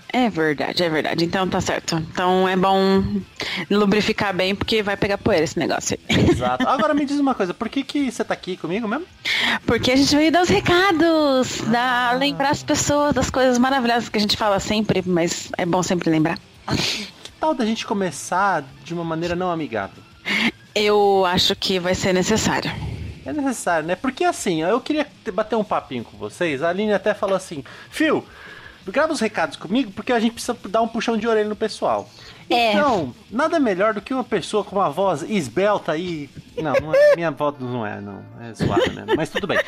É verdade, é verdade. Então tá certo. Então é bom lubrificar bem, porque vai pegar poeira esse negócio aí. Exato. Agora me diz uma coisa, por que, que você tá aqui comigo mesmo? Porque a gente veio dar os recados, ah. dar, lembrar as pessoas das coisas maravilhosas que a gente fala sempre, mas é bom sempre lembrar. Que tal da gente começar de uma maneira não amigável? Eu acho que vai ser necessário. É necessário, né? Porque assim, eu queria bater um papinho com vocês. A Aline até falou assim: Fio, grava os recados comigo porque a gente precisa dar um puxão de orelha no pessoal. É. Então, nada melhor do que uma pessoa com uma voz esbelta aí. Não, não é, minha voz não é, não. É suave mesmo. Mas tudo bem.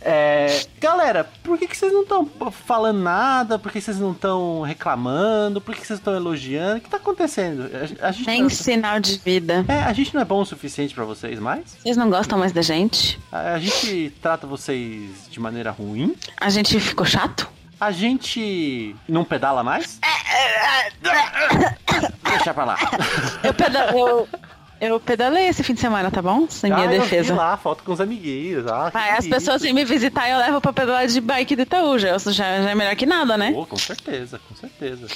É, galera, por que, que vocês não estão falando nada? Por que vocês não estão reclamando? Por que vocês estão elogiando? O que está acontecendo? A, a gente Tem não... sinal de vida. É, a gente não é bom o suficiente para vocês mais? Vocês não gostam mais da gente? A, a gente trata vocês de maneira ruim? A gente ficou chato? A gente não pedala mais? Deixa pra lá. Eu, peda eu, eu pedalei esse fim de semana, tá bom? Sem ah, minha defesa. Eu lá, foto com os amiguinhos. Ah, ah, as pessoas vêm me visitar e eu levo pra pedalar de bike de Itaú. Já, já, já é melhor que nada, né? Oh, com certeza, com certeza.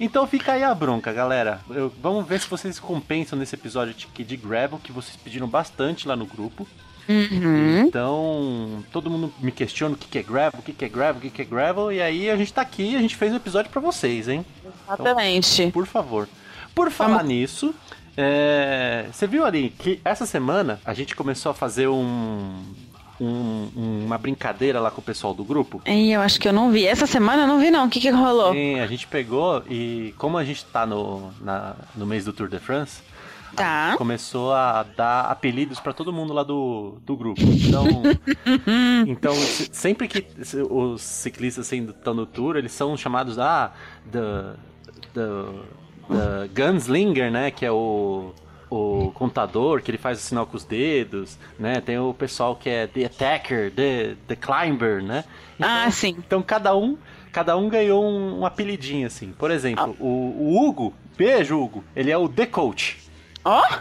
Então fica aí a bronca, galera. Eu, vamos ver se vocês compensam nesse episódio de, de Gravel, que vocês pediram bastante lá no grupo. Uhum. Então, todo mundo me questiona o que é gravel, o que é gravel, o que é gravel, e aí a gente tá aqui, a gente fez um episódio para vocês, hein? Exatamente. Então, por favor. Por falar Vamos... nisso, é... você viu ali que essa semana a gente começou a fazer um, um, uma brincadeira lá com o pessoal do grupo. E eu acho que eu não vi. Essa semana eu não vi, não. O que, que rolou? Sim, a gente pegou e como a gente tá no, na, no mês do Tour de France, Tá. Começou a dar apelidos para todo mundo lá do, do grupo. Então, então sempre que os ciclistas assim, estão no tour, eles são chamados ah, the, the Gunslinger, né? Que é o o contador, que ele faz o sinal com os dedos, né? Tem o pessoal que é The Attacker, The, the Climber, né? Então, ah, sim. Então cada um, cada um ganhou um, um apelidinho, assim. Por exemplo, ah. o, o Hugo, beijo Hugo, ele é o The Coach. Ó! Oh?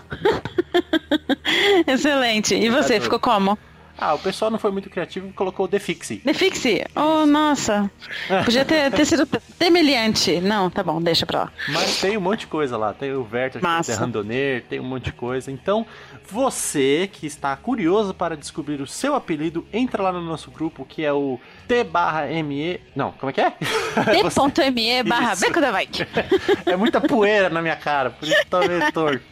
Excelente. E você, ficou como? Ah, o pessoal não foi muito criativo e colocou o Defixi. Defixi? Oh, nossa. Podia ter, ter sido temeliante. Não, tá bom, deixa pra lá. Mas tem um monte de coisa lá. Tem o Verta, tem o Randoner, tem um monte de coisa. Então, você que está curioso para descobrir o seu apelido, entra lá no nosso grupo que é o T/ME. Não, como é que é? T.me barra Beco da Bike. É muita poeira na minha cara, por isso tá meio torto.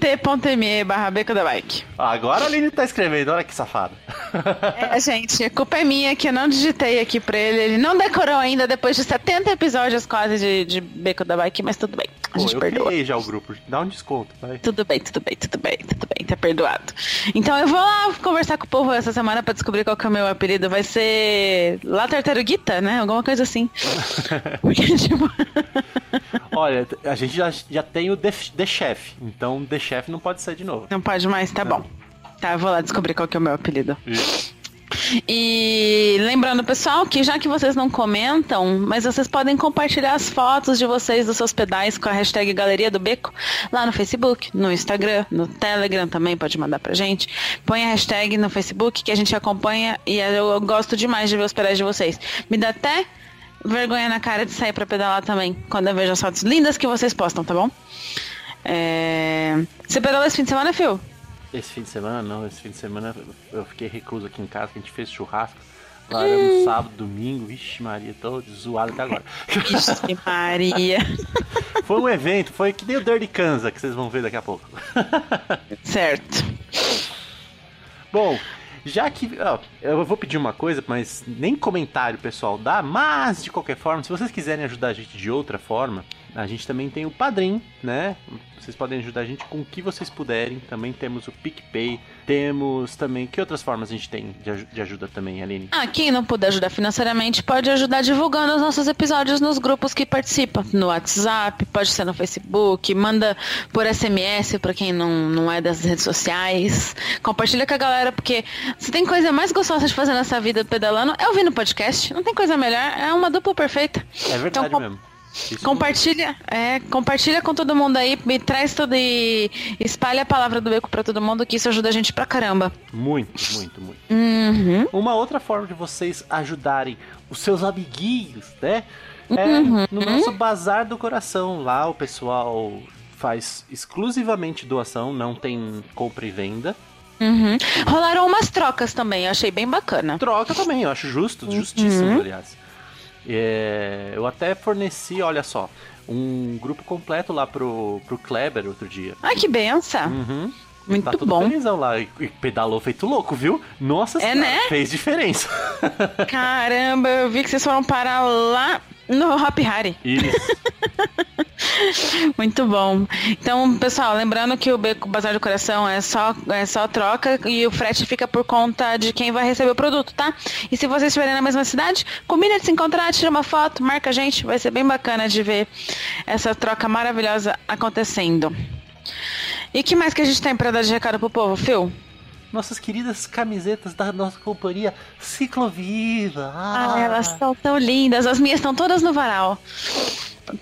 T.me barra Beco da Bike. Agora a Aline tá escrevendo, olha que safada. É, gente, a culpa é minha que eu não digitei aqui pra ele. Ele não decorou ainda depois de 70 episódios quase de, de Beco da Bike, mas tudo bem. A Pô, gente eu perdoa. já o grupo, dá um desconto, vai. Tudo bem, tudo bem, tudo bem, tudo bem, tá perdoado. Então eu vou lá conversar com o povo essa semana pra descobrir qual que é o meu apelido. Vai ser La Tartaruguita, né? Alguma coisa assim. Porque, tipo... Olha, a gente já, já tem o The, The Chef, então The Chef não pode ser de novo. Não pode mais? Tá não. bom. Tá, eu vou lá descobrir qual que é o meu apelido. Isso. E lembrando, pessoal, que já que vocês não comentam, mas vocês podem compartilhar as fotos de vocês dos seus pedais com a hashtag Galeria do Beco lá no Facebook, no Instagram, no Telegram também pode mandar pra gente. Põe a hashtag no Facebook que a gente acompanha e eu gosto demais de ver os pedais de vocês. Me dá até vergonha na cara de sair para pedalar também, quando eu vejo as fotos lindas que vocês postam, tá bom? É... Você pedalou esse fim de semana, Phil? Esse fim de semana não, esse fim de semana eu fiquei recluso aqui em casa, que a gente fez churrasco. Lá era no sábado, domingo, vixe Maria, tô zoado até agora. Vixe Maria. foi um evento, foi que o Dirty Kansas, que vocês vão ver daqui a pouco. certo. Bom, já que. Ó, eu vou pedir uma coisa, mas nem comentário pessoal dá, mas de qualquer forma, se vocês quiserem ajudar a gente de outra forma, a gente também tem o Padrim, né? Vocês podem ajudar a gente com o que vocês puderem. Também temos o PicPay. Temos também. Que outras formas a gente tem de, de ajuda também, Aline? Ah, quem não puder ajudar financeiramente pode ajudar divulgando os nossos episódios nos grupos que participam. No WhatsApp, pode ser no Facebook, manda por SMS para quem não, não é das redes sociais. Compartilha com a galera, porque se tem coisa mais gostosa de fazer nessa vida pedalando, é ouvir no podcast. Não tem coisa melhor, é uma dupla perfeita. É verdade então, mesmo. Isso compartilha, é, compartilha com todo mundo aí, me traz tudo e espalha a palavra do beco para todo mundo, que isso ajuda a gente pra caramba. Muito, muito, muito. Uhum. Uma outra forma de vocês ajudarem os seus amiguinhos, né? É uhum. no nosso Bazar do Coração. Lá o pessoal faz exclusivamente doação, não tem compra e venda. Uhum. Rolaram umas trocas também, eu achei bem bacana. Troca também, eu acho justo, justíssimo, uhum. aliás. É, eu até forneci, olha só, um grupo completo lá pro, pro Kleber outro dia. Ai, que benção! Uhum. Muito tá bom. felizão lá. E pedalou feito louco, viu? Nossa é, né? fez diferença. Caramba, eu vi que vocês foram parar lá no Hop Harry. Isso. Muito bom. Então, pessoal, lembrando que o Beco Bazar do Coração é só, é só troca e o frete fica por conta de quem vai receber o produto, tá? E se vocês estiverem na mesma cidade, combina de se encontrar, tira uma foto, marca a gente, vai ser bem bacana de ver essa troca maravilhosa acontecendo. E que mais que a gente tem para dar de recado pro povo, Phil? nossas queridas camisetas da nossa companhia Cicloviva. Ah, ah elas são tão lindas. As minhas estão todas no varal.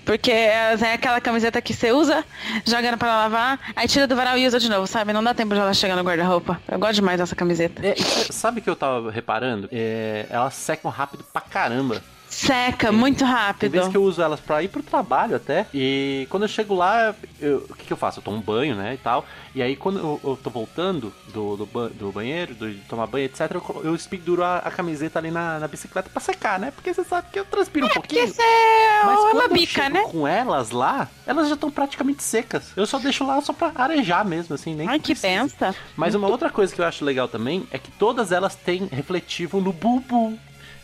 Porque é aquela camiseta que você usa, joga para lavar, aí tira do varal e usa de novo, sabe? Não dá tempo de ela chegar no guarda-roupa. Eu gosto demais dessa camiseta. É, sabe o que eu tava reparando? É, elas secam rápido pra caramba. Seca, muito rápido. Tem vezes que eu uso elas pra ir pro trabalho até. E quando eu chego lá, eu, o que, que eu faço? Eu tomo um banho, né? E tal. E aí quando eu, eu tô voltando do, do, do banheiro, do, de tomar banho, etc., eu, eu a, a, camiseta ali na, na, bicicleta pra secar, né? Porque você sabe que eu transpiro um é, pouquinho. Porque é mas uma quando bica, eu né? com elas lá, elas já estão praticamente secas. Eu só deixo lá só pra arejar mesmo, assim, nem Ai, que pensa. Mas uma outra coisa que eu acho legal também é que todas elas têm refletivo no bubu.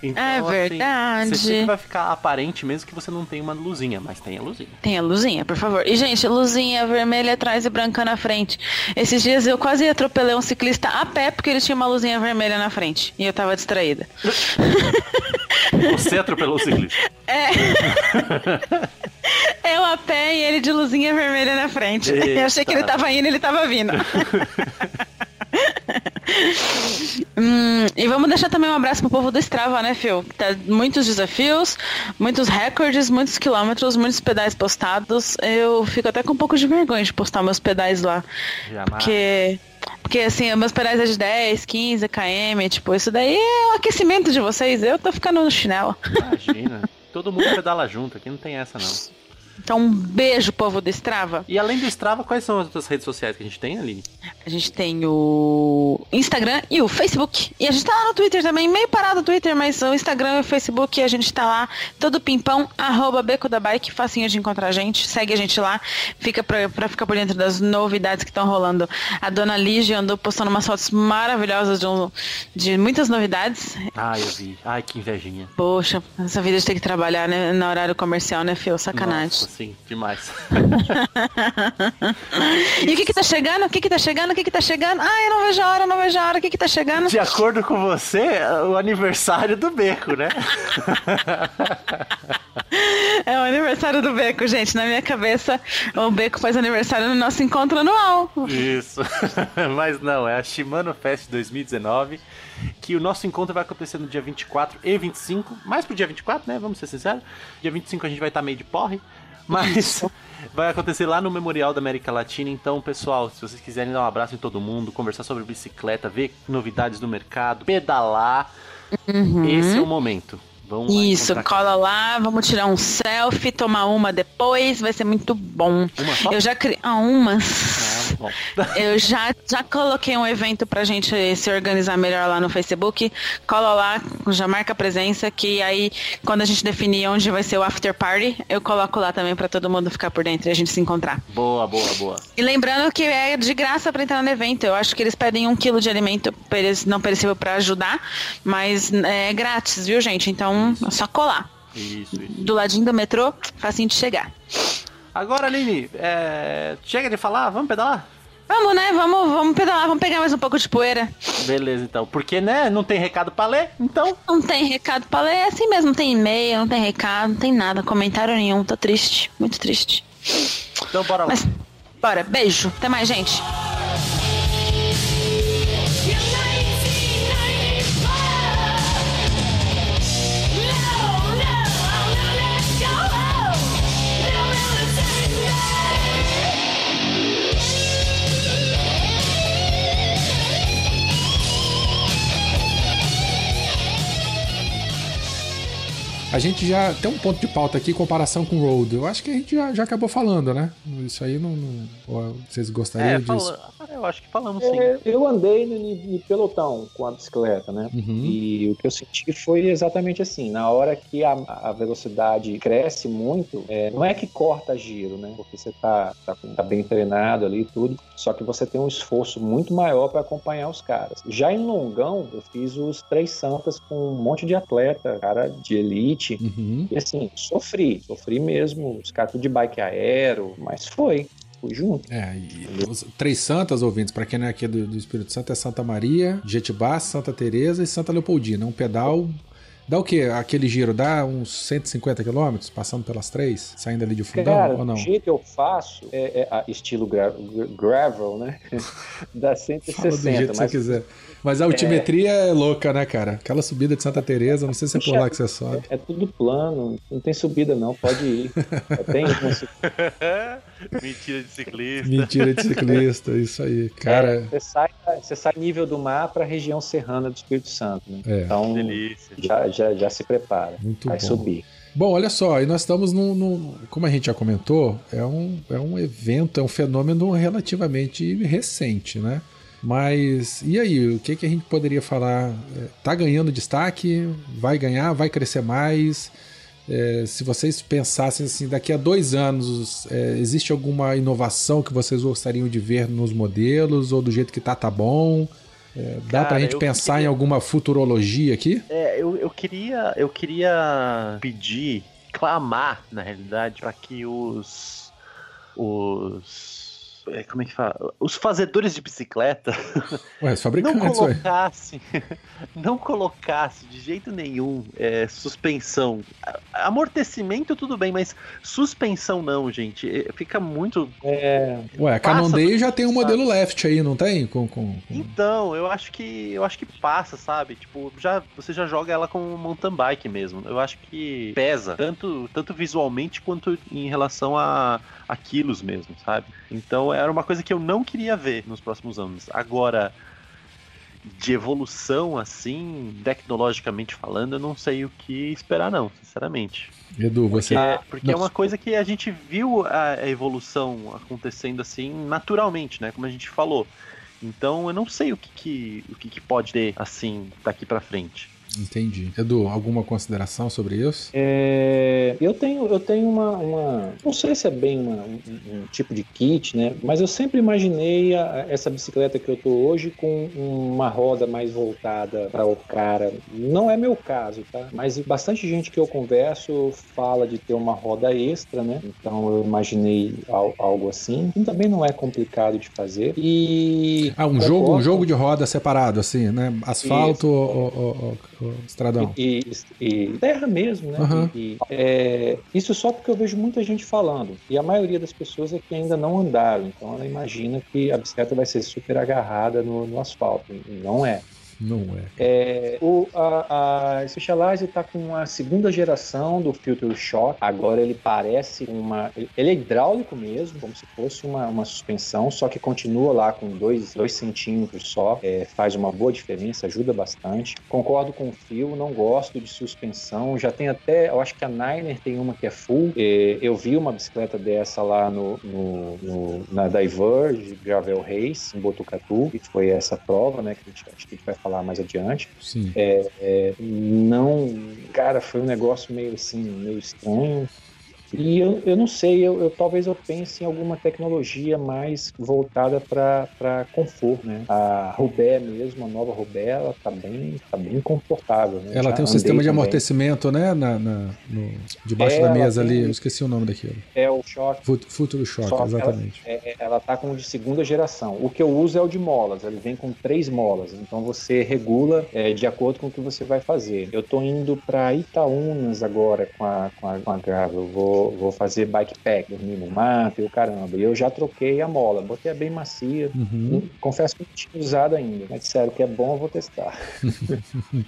Então, é verdade. Assim, você sempre vai ficar aparente mesmo que você não tem uma luzinha, mas tem a luzinha. Tem a luzinha, por favor. E, gente, luzinha vermelha atrás e branca na frente. Esses dias eu quase atropelei um ciclista a pé porque ele tinha uma luzinha vermelha na frente. E eu tava distraída. Você atropelou o ciclista? É. eu a pé e ele de luzinha vermelha na frente. Eita. Eu achei que ele tava indo e ele tava vindo. hum, e vamos deixar também um abraço pro povo do Strava, né, Phil? Tá muitos desafios, muitos recordes, muitos quilômetros, muitos pedais postados. Eu fico até com um pouco de vergonha de postar meus pedais lá. Jamais. Porque Porque assim, meus pedais é de 10, 15 km, tipo, isso daí é o aquecimento de vocês. Eu tô ficando no chinelo. Imagina. Todo mundo pedala junto, aqui não tem essa não. Então, um beijo, povo do Strava. E além do Strava, quais são as outras redes sociais que a gente tem, Aline? A gente tem o Instagram e o Facebook. E a gente tá lá no Twitter também, meio parado o Twitter, mas o Instagram e o Facebook a gente tá lá, todo pimpão, arroba Beco da Bike, facinho de encontrar a gente. Segue a gente lá, fica pra, pra ficar por dentro das novidades que estão rolando. A dona Lígia andou postando umas fotos maravilhosas de, um, de muitas novidades. Ah, eu vi. Ai, que invejinha. Poxa, essa vida de ter que trabalhar né, na horário comercial, né, Fio? Sacanagem. Nossa, sim, demais. e o que que tá chegando? O que que tá chegando? O que que tá chegando? Ah, eu não vejo a hora, não vejo a hora. O que que tá chegando? De acordo com você, o aniversário do Beco, né? É o aniversário do Beco, gente. Na minha cabeça, o Beco faz aniversário no nosso encontro anual. Isso. Mas não, é a Shimano Fest 2019, que o nosso encontro vai acontecer no dia 24 e 25, mais pro dia 24, né? Vamos ser sinceros. Dia 25 a gente vai estar meio de porre, mas vai acontecer lá no Memorial da América Latina. Então, pessoal, se vocês quiserem dar um abraço em todo mundo, conversar sobre bicicleta, ver novidades do mercado, pedalar, esse é o momento. Vamos Isso, cola lá, vamos tirar um selfie, tomar uma depois, vai ser muito bom. Uma só? Eu já criei. Ah, umas. Ah. Eu já, já coloquei um evento pra gente se organizar melhor lá no Facebook. Cola lá, já marca a presença, que aí quando a gente definir onde vai ser o after party, eu coloco lá também pra todo mundo ficar por dentro e a gente se encontrar. Boa, boa, boa. E lembrando que é de graça pra entrar no evento. Eu acho que eles pedem um quilo de alimento não perecível pra ajudar, mas é grátis, viu, gente? Então é só colar. Isso, isso. Do ladinho do metrô, facinho de chegar. Agora, Aline, é... chega de falar, vamos pedalar? Vamos, né? Vamos, vamos pedalar, vamos pegar mais um pouco de poeira. Beleza, então. Porque, né, não tem recado pra ler, então... Não tem recado pra ler, é assim mesmo, não tem e-mail, não tem recado, não tem nada, comentário nenhum. Tô triste, muito triste. Então bora lá. Mas, bora, beijo, até mais, gente. A gente já tem um ponto de pauta aqui, comparação com o Road. Eu acho que a gente já, já acabou falando, né? Isso aí não. não- ou vocês gostariam É, disso? fala... eu acho que falamos sim. É, eu andei no, no pelotão com a bicicleta, né? Uhum. E o que eu senti foi exatamente assim. Na hora que a, a velocidade cresce muito, é, não é que corta giro, né? Porque você tá, tá, tá bem treinado ali e tudo. Só que você tem um esforço muito maior para acompanhar os caras. Já em longão, eu fiz os três santas com um monte de atleta, cara de elite. Uhum. E assim, sofri, sofri mesmo. Os caras tudo de bike aero, mas foi. Junto. É, e os três santas ouvintes, pra quem não é aqui do, do Espírito Santo, é Santa Maria, Jetibá, Santa Teresa e Santa Leopoldina. Um pedal. Dá o quê? Aquele giro? Dá uns 150 quilômetros, passando pelas três, saindo ali de fundão Cara, ou não? o jeito que eu faço é, é estilo gra- gra- gravel, né? Dá Fala do 160, jeito que você mas quiser. Mas a altimetria é... louca, né, cara? Aquela subida de Santa Teresa, não sei se é por lá que você sobe. é tudo plano, não tem subida não, pode ir. Tem uma subida. Mentira de ciclista. Mentira de ciclista, isso aí. Cara, Você sai, você sai nível do mar para a região serrana do Espírito Santo, né? É. Então Delícia. já, já, já se prepara, muito vai bom. subir. Bom, olha só, e nós estamos num, num- Como a gente já comentou, é um, é um evento, é um fenômeno relativamente recente, né? Mas e aí, o que, que a gente poderia falar? É, Tá ganhando destaque? Vai ganhar? Vai crescer mais? É, se vocês pensassem assim, daqui a dois anos, é, existe alguma inovação que vocês gostariam de ver nos modelos? Ou do jeito que tá, tá bom? É, dá Cara, pra gente pensar em queria- alguma futurologia aqui? É, eu, eu queria eu queria pedir, clamar, na realidade, para que os os é, como é que fala? Os fazedores de bicicleta Ué, não colocassem, não colocasse de jeito nenhum é, suspensão. Amortecimento tudo bem, mas suspensão não, gente. É, Fica muito. É, Ué, a do- já tem um modelo left aí, não tem? Com, com, com- Então, eu acho que eu acho que passa, sabe? Tipo, já você já joga ela como mountain bike mesmo. Eu acho que pesa tanto tanto visualmente quanto em relação a, a quilos mesmo, sabe? Então Então era uma coisa que eu não queria ver nos próximos anos. Agora, de evolução assim, tecnologicamente falando, eu não sei o que esperar, não, sinceramente. Edu, você. Porque, é, porque é uma coisa que a gente viu a evolução acontecendo assim naturalmente, né? Como a gente falou. Então eu não sei o que, que o que, que pode ter assim daqui para frente. Entendi. Edu, alguma consideração sobre isso? É, eu tenho, eu tenho uma, uma, Não sei se é bem uma, um, um, tipo de kit, né? Mas eu sempre imaginei a, essa bicicleta que eu tô hoje com uma roda mais voltada para o cara. Não é meu caso, tá? Mas bastante gente que eu converso fala de ter uma roda extra, né? Então eu imaginei algo assim. E também não é complicado de fazer. E. Ah, um jogo, um jogo de roda separado, assim, né? Asfalto ou, ou, ou estradão. E, e, e, terra mesmo, né? Uhum. E, é, isso só porque eu vejo muita gente falando. E a maioria das pessoas é que ainda não andaram. Então ela imagina que a bicicleta vai ser super agarrada no, no asfalto. E não é. Não é. é o, a, a Specialized está com a segunda geração do Filter Shock. Agora ele parece uma. Ele é hidráulico mesmo, como se fosse uma, uma suspensão, só que continua lá com 2 centímetros só. É, faz uma boa diferença, ajuda bastante. Concordo com o Fio, não gosto de suspensão. Já tem até. Eu acho que a Niner tem uma que é full. É, eu vi uma bicicleta dessa lá no, no, no na Diverge Gravel Race, em Botucatu, que foi essa prova, né? Que a gente, acho que a gente vai falar mais adiante. Sim. É, é, não, cara, foi um negócio meio assim, meio estranho. E eu, eu não sei, eu, eu, talvez eu pense em alguma tecnologia mais voltada para conforto, né? A Rubé mesmo, a nova Rubé, ela tá bem, tá bem confortável. Né? Ela Já tem um sistema de amortecimento, né? Na, na no, debaixo é, da mesa ali, eu esqueci o nome daquilo. É o Shock. Futuro Shock, exatamente. Ela, é, é, ela tá com o de segunda geração. O que eu uso é o de molas, ele vem com três molas, então você regula é, de acordo com o que você vai fazer. Eu tô indo para Itaúnas agora com a, com a, com a Gravel, vou vou, fazer bikepack, dormir no mato e o caramba. E eu já troquei a mola, botei a bem macia. Uhum. Confesso que não tinha usado ainda, mas disseram que é bom, eu vou testar.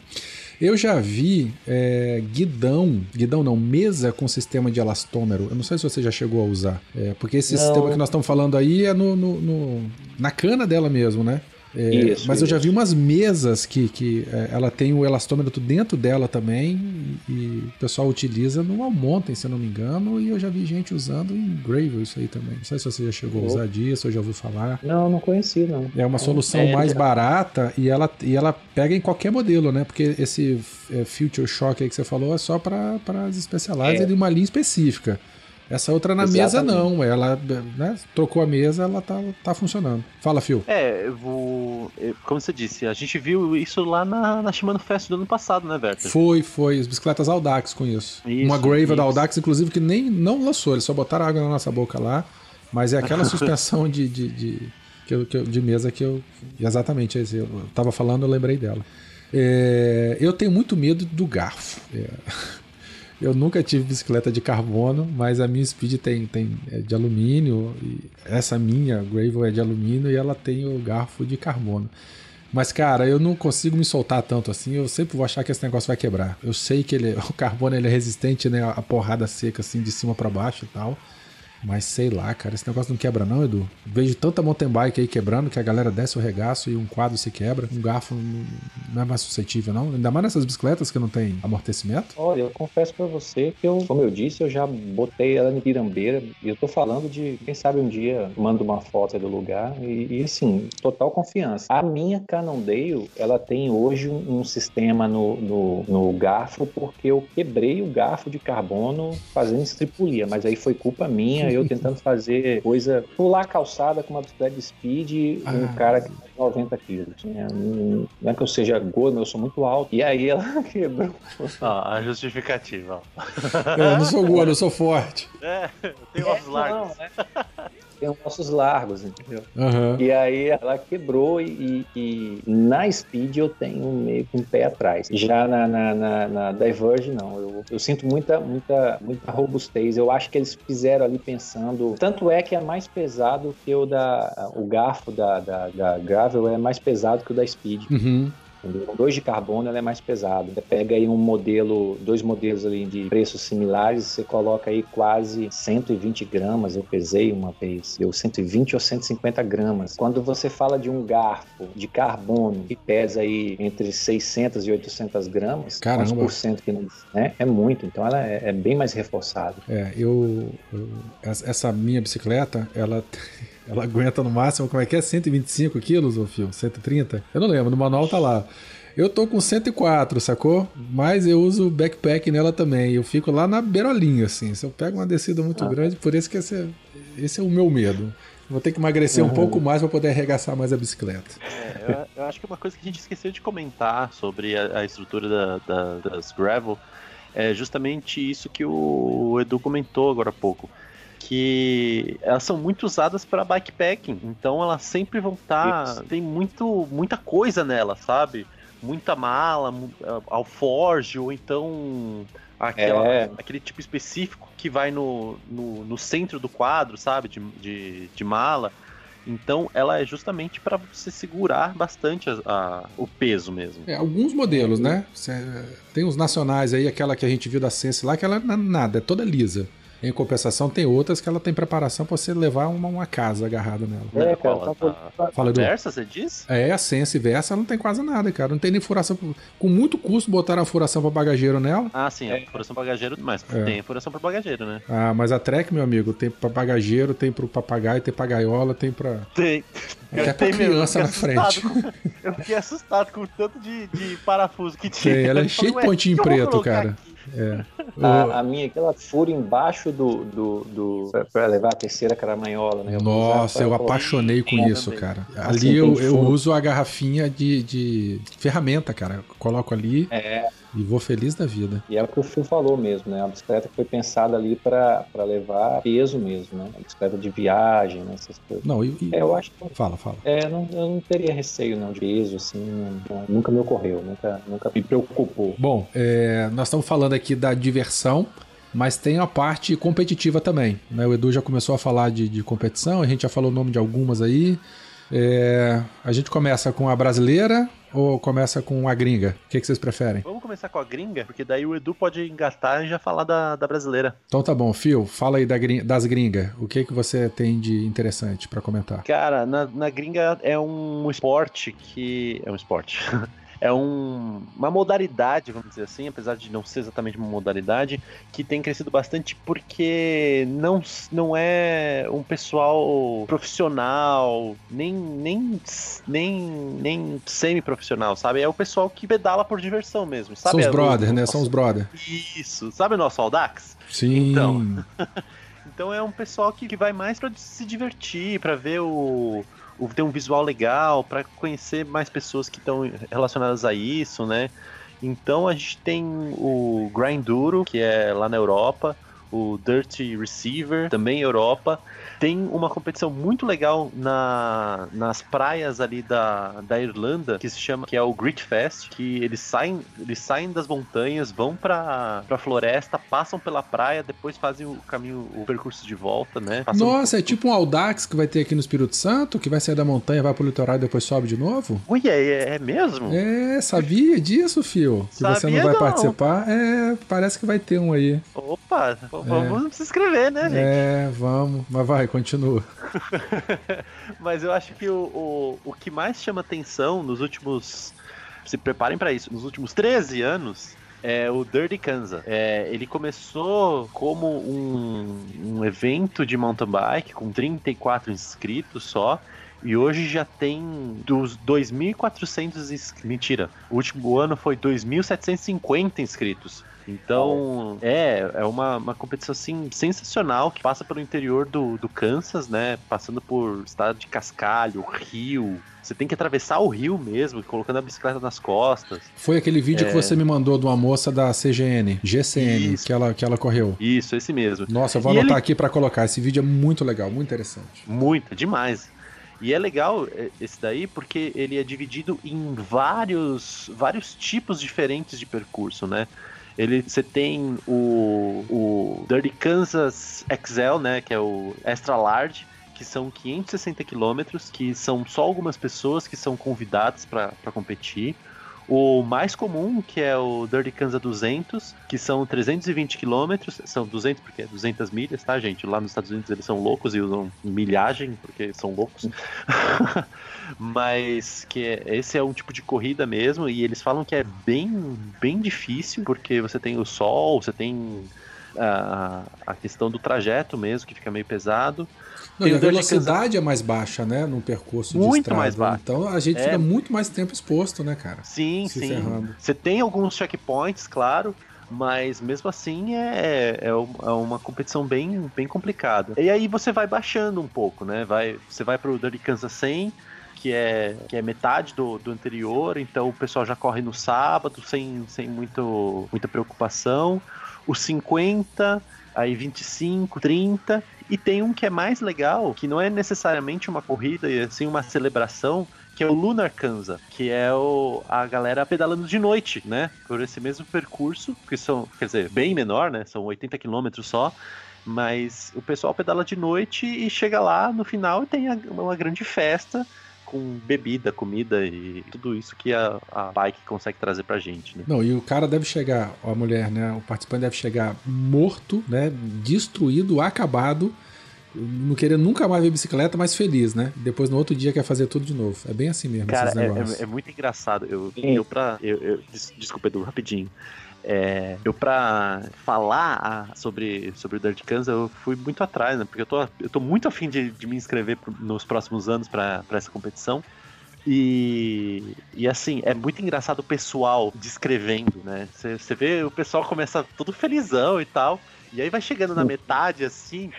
Eu já vi é, guidão, guidão não, mesa com sistema de elastômero. Eu não sei se você já chegou a usar. É, porque esse não. sistema que nós estamos falando aí é no, no, no, na cana dela mesmo, né? É, isso, mas eu já vi umas mesas que, que é, ela tem o elastômetro dentro dela também e o pessoal utiliza no Almonten, se eu não me engano, e eu já vi gente usando em Gravel isso aí também. Não sei se você já chegou a usar disso ou já ouviu falar. Não, não conheci, não. É uma solução é, mais barata e ela, e ela pega em qualquer modelo, né? Porque esse é, Future Shock aí que você falou é só para as Specialized é. de uma linha específica. Essa outra na Exatamente. mesa não, ela né, trocou a mesa, ela tá, tá funcionando. Fala, Phil. É, eu vou. Como você disse, a gente viu isso lá na, na Shimano Fest do ano passado, né, Verta? Foi, foi. As bicicletas Audax com isso. isso Uma Graver da Audax, inclusive, que nem não lançou, eles só botaram água na nossa boca lá. Mas é aquela suspensão de, de, de, que eu, que eu, de mesa que eu. Exatamente, eu tava falando, eu lembrei dela. É, eu tenho muito medo do garfo. É. Eu nunca tive bicicleta de carbono, mas a minha Speed tem, tem é de alumínio. essa minha Gravel é de alumínio e ela tem o garfo de carbono. Mas, cara, eu não consigo me soltar tanto assim. Eu sempre vou achar que esse negócio vai quebrar. Eu sei que ele, o carbono ele é resistente, né? A porrada seca, assim, de cima para baixo e tal. Mas sei lá, cara, esse negócio não quebra não, Edu. Vejo tanta mountain bike aí quebrando que a galera desce o regaço e um quadro se quebra. Um garfo não é mais suscetível, não. Ainda mais nessas bicicletas que não tem amortecimento. Olha, eu confesso para você que eu, como eu disse, eu já botei ela em pirambeira e eu tô falando de, quem sabe um dia mando uma foto do lugar e, e assim, total confiança. A minha Cannondale, ela tem hoje um, um sistema no, no, no garfo porque eu quebrei o garfo de carbono fazendo estripulia, mas aí foi culpa minha eu tentando fazer coisa, pular a calçada com uma bicicleta de speed, ah. um cara que tem 90 quilos. Né? Não é que eu seja gordo, eu sou muito alto. E aí ela quebrou. Ah, a justificativa. Eu não sou gordo, eu sou forte. É, eu tenho é, largos. Não, né? Tem ossos largos, entendeu? Uhum. E aí ela quebrou e, e, na Speed eu tenho meio que um pé atrás. Já na, na, na, na Diverge, não. Eu, eu, sinto muita, muita, muita robustez. Eu acho que eles fizeram ali pensando. Tanto é que é mais pesado que o da. O garfo da, da, da Gravel é mais pesado que o da Speed. Uhum Com 2 de carbono ela é mais pesada. Você pega aí um modelo, dois modelos ali de preços similares, você coloca aí quase 120 gramas, eu pesei uma vez, deu 120 ou 150 gramas. Quando você fala de um garfo de carbono que pesa aí entre 600 e 800 gramas, Caramba. quantos por cento que não, né? É muito, então ela é, é bem mais reforçada. É, eu, eu- Essa minha bicicleta, ela. Ela aguenta no máximo, como é que é? 125 quilos, ô fio? 130? Eu não lembro, no manual tá lá. Eu tô com 104, sacou? Mas eu uso backpack nela também. Eu fico lá na beirolinha, assim. Se eu pego uma descida muito Ah. grande, por isso que esse é, esse é o meu medo. Vou ter que emagrecer um Uhum. pouco mais para poder arregaçar mais a bicicleta. É, eu, eu acho que uma coisa que a gente esqueceu de comentar sobre a, a estrutura da- da- das gravel é justamente isso que o Edu comentou agora há pouco. Que elas são muito usadas para bikepacking, então elas sempre vão estar. Isso. tem muito, muita coisa nela, sabe? Muita mala, alforge, ou então aquela, É. aquele tipo específico que vai no, no, no centro do quadro, sabe? De, de, de mala. Então ela é justamente para você segurar bastante a- a- o peso mesmo. É, alguns modelos, né? Cê- Tem os nacionais aí, aquela que a gente viu da Sense lá, que ela é nada, é toda lisa. Em compensação, tem outras que ela tem preparação pra você levar uma, uma casa agarrada nela. É, Qual? cara, tá, A- tá- Fala, Edu. Versa, você diz? É, a Sense Versa não tem quase nada, cara. Não tem nem furação. Com muito custo botaram a furação pra bagageiro nela. Ah, sim, a furação para bagageiro, mas É. tem a furação para bagageiro, né? Ah, mas a Trek, meu amigo, tem pra bagageiro, tem pro papagaio, tem pra gaiola, tem pra. Tem. Até pra criança na frente. Com, eu fiquei assustado com o tanto de, de parafuso que tinha. Tem, ela é cheia de falei, "Ué, pontinho preto, cara." aqui?" É. O- A, a minha aqui, ela fura embaixo do. do, do pra- pra levar a terceira caramanhola, né? Nossa, eu usar pra- apaixonei com É, isso, também. cara. Assim, Ali tem eu, eu uso a garrafinha de, de ferramenta, cara. Eu coloco ali É, e vou feliz da vida. e é o que o Phil falou mesmo, né? A bicicleta que foi pensada ali pra levar peso mesmo, né? A bicicleta de viagem, né? Essas coisas. Não, e, e- É, eu acho que. Fala, fala. É, não, eu não teria receio não de peso, assim, não- não- nunca me ocorreu, nunca, nunca me preocupou. Bom, é, nós estamos falando aqui da diversão, mas tem a parte competitiva também. né? O Edu já começou a falar de, de competição, a gente já falou o nome de algumas aí. É, a gente começa com a brasileira ou começa com a gringa? O que, que vocês preferem? Vamos começar com a gringa, porque daí o Edu pode engatar e já falar da, da brasileira. Então tá bom, Phil, fala aí da das gringas. O que, que você tem de interessante pra comentar? Cara, na, na gringa é um esporte que. É um esporte. É um- uma modalidade, vamos dizer assim, apesar de não ser exatamente uma modalidade, que tem crescido bastante porque não, não é um pessoal profissional, nem, nem, nem, nem semi-profissional, sabe? É o pessoal que pedala por diversão mesmo, sabe? São os É brothers, né? nosso- São os brothers. Isso, sabe o nosso Audax? Sim. Então. Então é um pessoal que, que vai mais pra se divertir, pra ver o ter um visual legal, pra conhecer mais pessoas que estão relacionadas a isso, né? Então a gente tem o Grinduro, que é lá na Europa, o Dirty Receiver, também Europa. Tem uma competição muito legal na, nas praias ali da, da Irlanda, que se chama, que é o Grit Fest, que eles saem, eles saem das montanhas, vão pra, pra floresta, passam pela praia, depois fazem o caminho, o percurso de volta, né? Passam Nossa, é tipo um Audax que vai ter aqui no Espírito Santo, que vai sair da montanha, vai pro litoral e depois sobe de novo? Ui, é, é mesmo? É, sabia disso, Fio? Que você não Sabia vai não. participar? É, parece que vai ter um aí. Opa, vamos se inscrever, né, gente? É, vamos. Mas vai, continua. Mas eu acho que o, o, o que mais chama atenção nos últimos. Se preparem pra isso, nos últimos 13 anos. É o Dirty Kansas. É, ele começou como um, um evento de mountain bike com 34 inscritos só. E hoje já tem dos 2.400 inscritos. Mentira, o último ano foi 2.750 inscritos. Então, é, é uma, uma competição assim sensacional que passa pelo interior do, do Kansas, né? Passando por estado de cascalho, rio. Você tem que atravessar o rio mesmo, colocando a bicicleta nas costas. Foi aquele vídeo É. que você me mandou de uma moça da CGN, GCN, Isso. que ela, que ela correu. Isso, esse mesmo. Nossa, eu vou E anotar ele- aqui pra colocar. Esse vídeo é muito legal, muito interessante. Muito, demais. E é legal é, esse daí porque ele é dividido em vários, vários tipos diferentes de percurso, né? Ele, você tem o, o Dirty Kansas XL, né? Que é o Extra Large, que são 560 quilômetros, que são só algumas pessoas que são convidadas para competir. O mais comum, que é o Dirty Kansas 200, que são 320 quilômetros, são 200 porque é 200 milhas, tá, gente? Lá nos Estados Unidos eles são loucos e usam milhagem porque são loucos. Mas que é, esse é um tipo de corrida mesmo e eles falam que é bem, bem difícil porque você tem o sol, você tem a, a questão do trajeto mesmo, que fica meio pesado. Não, a velocidade é mais baixa, né? No percurso muito estrada. mais baixa. Então a gente é... fica muito mais tempo exposto, né, cara? Sim, sim. Ferrando. Você tem alguns checkpoints, claro, mas mesmo assim é, é, é, uma competição bem, bem complicada. E aí você vai baixando um pouco, né? Vai, você vai pro Dirty Kansas 100, que é, que é metade do, do anterior, então o pessoal já corre no sábado sem, sem muito, muita preocupação. O 50 aí 25, 30, e tem um que é mais legal, que não é necessariamente uma corrida, e sim uma celebração, que é o Lunar Kanza, que é o, a galera pedalando de noite, né? Por esse mesmo percurso, que são, quer dizer, bem menor, né? São 80 quilômetros só. Mas o pessoal pedala de noite e chega lá no final e tem uma grande festa com bebida, comida e tudo isso que a, a bike consegue trazer pra gente, né? Não, e o cara deve chegar, a mulher, né? O participante deve chegar morto, né? Destruído, acabado, não querer nunca mais ver bicicleta, mas feliz, né? Depois no outro dia quer fazer tudo de novo. É bem assim mesmo. Cara, é, é, é, muito engraçado. Eu, eu pra. Eu, eu, desculpa, Edu, rapidinho. É, eu, pra falar a, sobre, sobre o Dirt Kansas, eu fui muito atrás, né? Porque eu tô, eu tô muito afim de, de me inscrever nos próximos anos para essa competição. E, e assim, é muito engraçado o pessoal descrevendo, né? Você vê o pessoal começa todo felizão e tal. E aí vai chegando na metade, assim,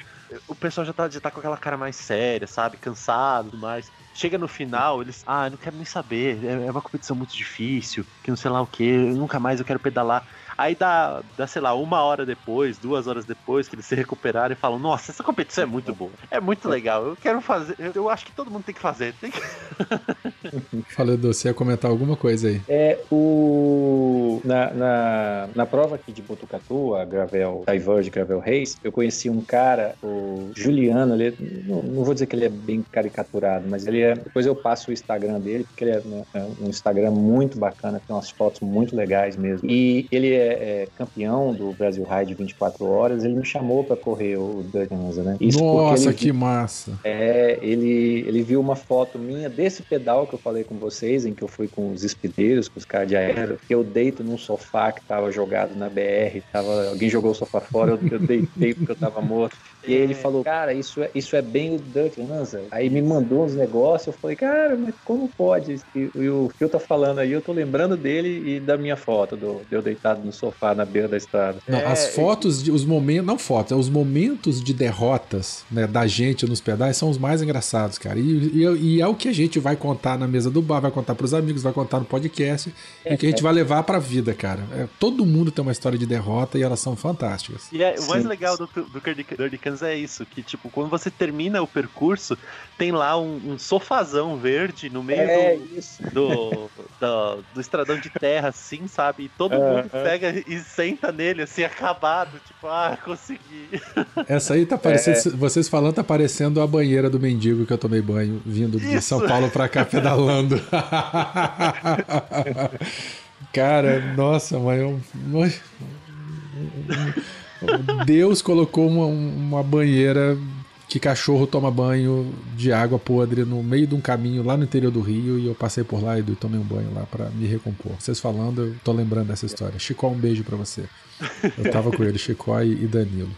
o pessoal já tá, já tá com aquela cara mais séria, sabe? Cansado e tudo mais. Chega no final, eles, ah, não quero nem saber, é, é uma competição muito difícil, que não sei lá o que, nunca mais eu quero pedalar. Aí dá, dá, sei lá, uma hora depois, duas horas depois, que eles se recuperaram e falam: Nossa, essa competição é muito boa. É muito legal. Eu quero fazer. Eu acho que todo mundo tem que fazer. Tem que... Fala, Edu, você ia comentar alguma coisa aí? É, o. Na, na, na prova aqui de Botucatu, a Gravel Diverge Gravel Race, eu conheci um cara, o Juliano, ele é, não, não, vou dizer que ele é bem caricaturado, mas ele é. Depois eu passo o Instagram dele, porque ele é, né, é um Instagram muito bacana, tem umas fotos muito legais mesmo. E ele é é, é, campeão do Brasil Ride 24 horas, ele me chamou para correr o Dirty né? Isso Nossa, que massa! É, ele, ele viu uma foto minha desse pedal que eu falei com vocês, em que eu fui com os espideiros, com os caras de aéreo, que eu deito num sofá que tava jogado na BR, tava, alguém jogou o sofá fora, eu, eu deitei porque eu tava morto. E aí ele é. falou, cara, isso é, isso é bem o Dirty Lanza. Aí me mandou uns negócios, eu falei, cara, mas como pode? E, e o Phil tá falando aí, eu tô lembrando dele e da minha foto, do, de eu deitado no sofá na beira da estrada. Não, é, as fotos, de, os momentos, não fotos, é os momentos de derrotas né, da gente nos pedais são os mais engraçados, cara. E, e, e, é o que a gente vai contar na mesa do bar, vai contar pros amigos, vai contar no podcast, é, e que a gente é. vai levar pra vida, cara. É, todo mundo tem uma história de derrota e elas são fantásticas. E é, o mais Sim. legal do, do Dirty Kansas é isso, que tipo, quando você termina o percurso, tem lá um, um sofazão verde no meio é do, do, do, do, estradão de terra, assim, sabe? E todo mundo pega e senta nele, assim, acabado, tipo, ah, consegui. Essa aí tá parecendo, é. vocês falando, tá parecendo a banheira do mendigo que eu tomei banho vindo de Isso. São Paulo pra cá pedalando. Cara, nossa, mas eu... Deus colocou uma, uma banheira que cachorro toma banho de água podre no meio de um caminho lá no interior do Rio e eu passei por lá e tomei um banho lá para me recompor. Vocês falando, eu tô lembrando dessa história. Chicó, um beijo para você. Eu tava com ele, Chicó e Danilo.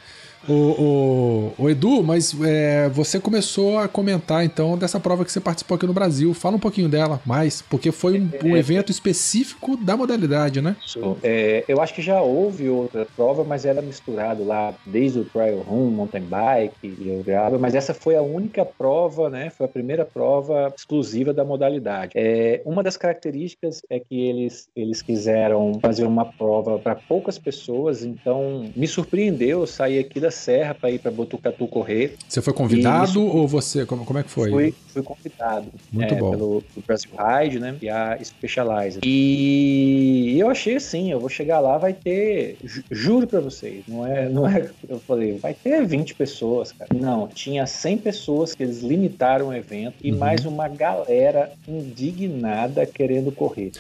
O, o, o, Edu, mas é, você começou a comentar então dessa prova que você participou aqui no Brasil. Fala um pouquinho dela mais, porque foi um, um é, evento específico da modalidade, né? É, eu acho que já houve outra prova, mas era misturado lá desde o Trial Room, Mountain Bike e o Gravel, mas essa foi a única prova, né? Foi a primeira prova exclusiva da modalidade. É, uma das características é que eles, eles quiseram fazer uma prova para poucas pessoas, então me surpreendeu sair aqui da serra para ir para Botucatu correr. Você foi convidado isso, ou você como, como é que foi? Fui, fui convidado. Muito é, bom. Pelo, pelo Brasil Ride, né? E a Specialized. E eu achei assim, eu vou chegar lá, vai ter, juro para vocês, não é, não é, eu falei, vai ter 20 pessoas, cara. Não, tinha 100 pessoas que eles limitaram o evento e uhum. mais uma galera indignada querendo correr.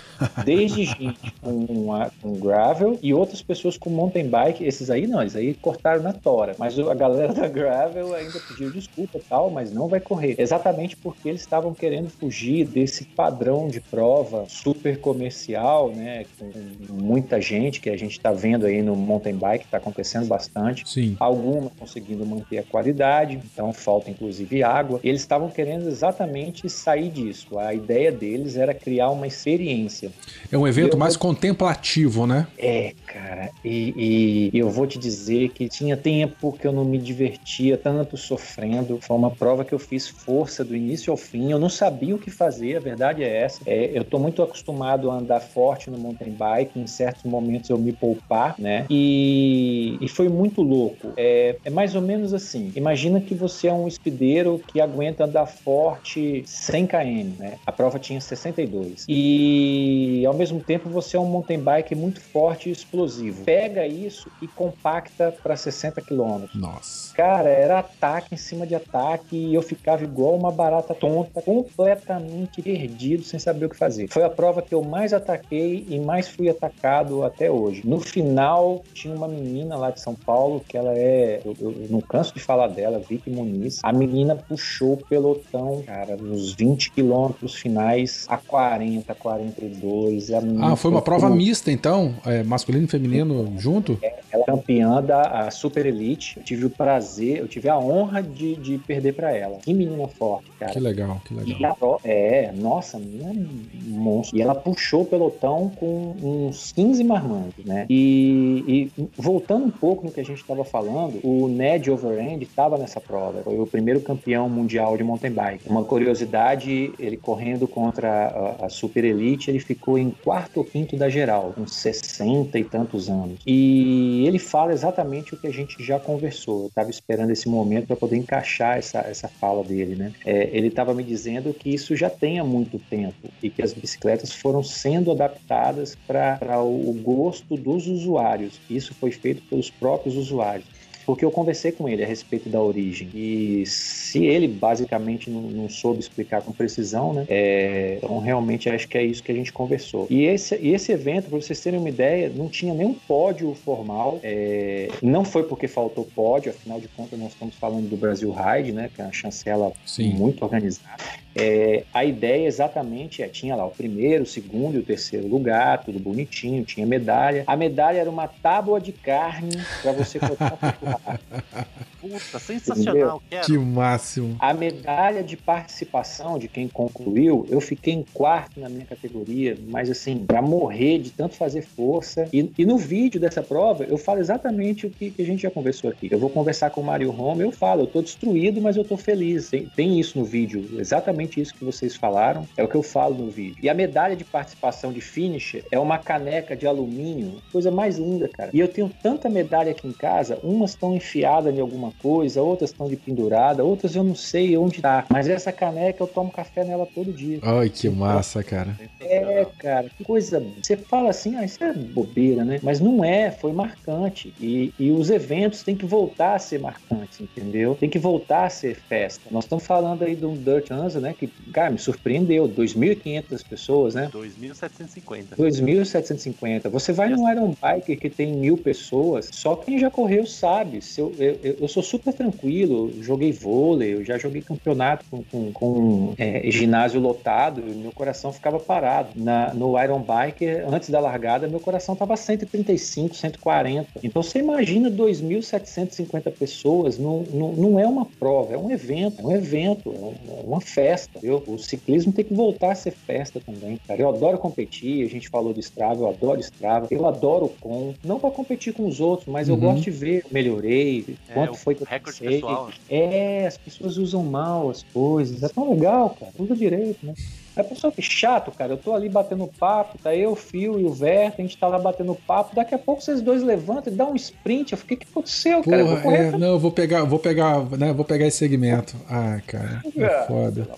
Desde gente com, uma, com gravel e outras pessoas com mountain bike. Esses aí não, eles aí cortaram na tora. Mas a galera da gravel ainda pediu desculpa e tal, mas não vai correr. Exatamente porque eles estavam querendo fugir desse padrão de prova super comercial, né? Com muita gente que a gente está vendo aí no mountain bike, está acontecendo bastante. Sim. Algumas conseguindo manter a qualidade, então falta inclusive água. Eles estavam querendo exatamente sair disso. A ideia deles era criar uma experiência. É um evento eu mais vou... contemplativo, né? É, cara. E, e, eu vou te dizer que tinha tempo que eu não me divertia tanto sofrendo. Foi uma prova que eu fiz força do início ao fim. Eu não sabia o que fazer, a verdade é essa. É, eu tô muito acostumado a andar forte no mountain bike. Em certos momentos eu me poupar, né? E, e foi muito louco. É, é mais ou menos assim. Imagina que você é um espideiro que aguenta andar forte 100 km, né? A prova tinha 62. E ao mesmo tempo você é um mountain bike muito forte e explosivo. Pega isso e compacta para 60 km. Nossa. Cara, era ataque em cima de ataque e eu ficava igual uma barata tonta, completamente perdido, sem saber o que fazer. Foi a prova que eu mais ataquei e mais fui atacado até hoje. No final, tinha uma menina lá de São Paulo que ela é, eu, eu não canso de falar dela, Vicky Muniz. A menina puxou o pelotão, cara, nos 20 quilômetros finais a 40, 42. ah, foi uma prova mista, então? É, masculino e feminino junto? É, ela é campeã da Super Elite. Eu tive o prazer, eu tive a honra de, de perder para ela. Que menina forte, cara. Que legal, que legal. É, nossa, menina é monstro. E ela puxou o pelotão com uns 15 marmanjos, né? E, e voltando um pouco no que a gente estava falando, o Ned Overend estava nessa prova. Foi o primeiro campeão mundial de mountain bike. Uma curiosidade, ele correndo contra a, a Super Elite, ele ficou em quarto ou quinto da geral, com 60 e tantos anos. E ele fala exatamente o que a gente já conversou. Eu estava esperando esse momento para poder encaixar essa, essa fala dele, né? É, ele estava me dizendo que isso já tem há muito tempo e que as bicicletas foram sendo adaptadas para o gosto dos usuários. Isso foi feito pelos próprios usuários porque eu conversei com ele a respeito da origem. E se ele basicamente não, não soube explicar com precisão, né? É, então realmente acho que é isso que a gente conversou. E esse, e esse evento, para vocês terem uma ideia, não tinha nenhum pódio formal. É, não foi porque faltou pódio, afinal de contas nós estamos falando do Brasil Ride, né? Que é uma chancela Sim. muito organizada. É, a ideia exatamente é, tinha lá o primeiro, o segundo e o terceiro lugar, tudo bonitinho, tinha medalha. A medalha era uma tábua de carne para você cortar Puta, sensacional, quero. Que máximo. A medalha de participação de quem concluiu, eu fiquei em quarto na minha categoria, mas assim, para morrer de tanto fazer força. E, e, no vídeo dessa prova, eu falo exatamente o que, que, a gente já conversou aqui. Eu vou conversar com o Mario Roma, eu falo, eu tô destruído, mas eu tô feliz. Tem, tem isso no vídeo, exatamente isso que vocês falaram, é o que eu falo no vídeo. E a medalha de participação de finisher é uma caneca de alumínio, coisa mais linda, cara. E eu tenho tanta medalha aqui em casa, umas estão enfiadas em alguma coisa, outras estão de pendurada, outras eu não sei onde tá. Mas essa caneca eu tomo café nela todo dia. Ai, que massa, cara. É, cara, que coisa. Você fala assim, ah, isso é bobeira, né? Mas não é, foi marcante. E, e os eventos têm que voltar a ser marcantes, entendeu? Tem que voltar a ser festa. Nós estamos falando aí do Dirt Anza, né? Que, cara, me surpreendeu. 2.500 pessoas, né? 2.750. 2.750. Você vai num Iron Bike que tem mil pessoas, só quem já correu sabe. Se eu, eu, eu sou super tranquilo, joguei vôlei, eu já joguei campeonato com, com, com é, ginásio lotado, meu coração ficava parado. Na, no Iron Bike, antes da largada, meu coração estava 135, 140. Então você imagina 2.750 pessoas, não, não, não é uma prova, é um evento, é um evento, é, é uma festa. Viu? O ciclismo tem que voltar a ser festa também, cara. Eu adoro competir, a gente falou do Strava, eu adoro Strava, eu adoro o Com, não para competir com os outros, mas uhum. eu gosto de ver, melhorei, é, quanto foi que eu recorde pessoal. É, as pessoas usam mal as coisas. É tão legal, cara. Usa direito, né? A pessoa que chato, cara, eu tô ali batendo papo, tá eu, o Fio e o Verta, a gente tá lá batendo papo, daqui a pouco vocês dois levantam e dão um sprint. Eu fiquei, o que aconteceu, Porra, cara? Eu vou é, não, eu vou pegar, vou pegar, né? Vou pegar esse segmento. Ah, cara, é foda.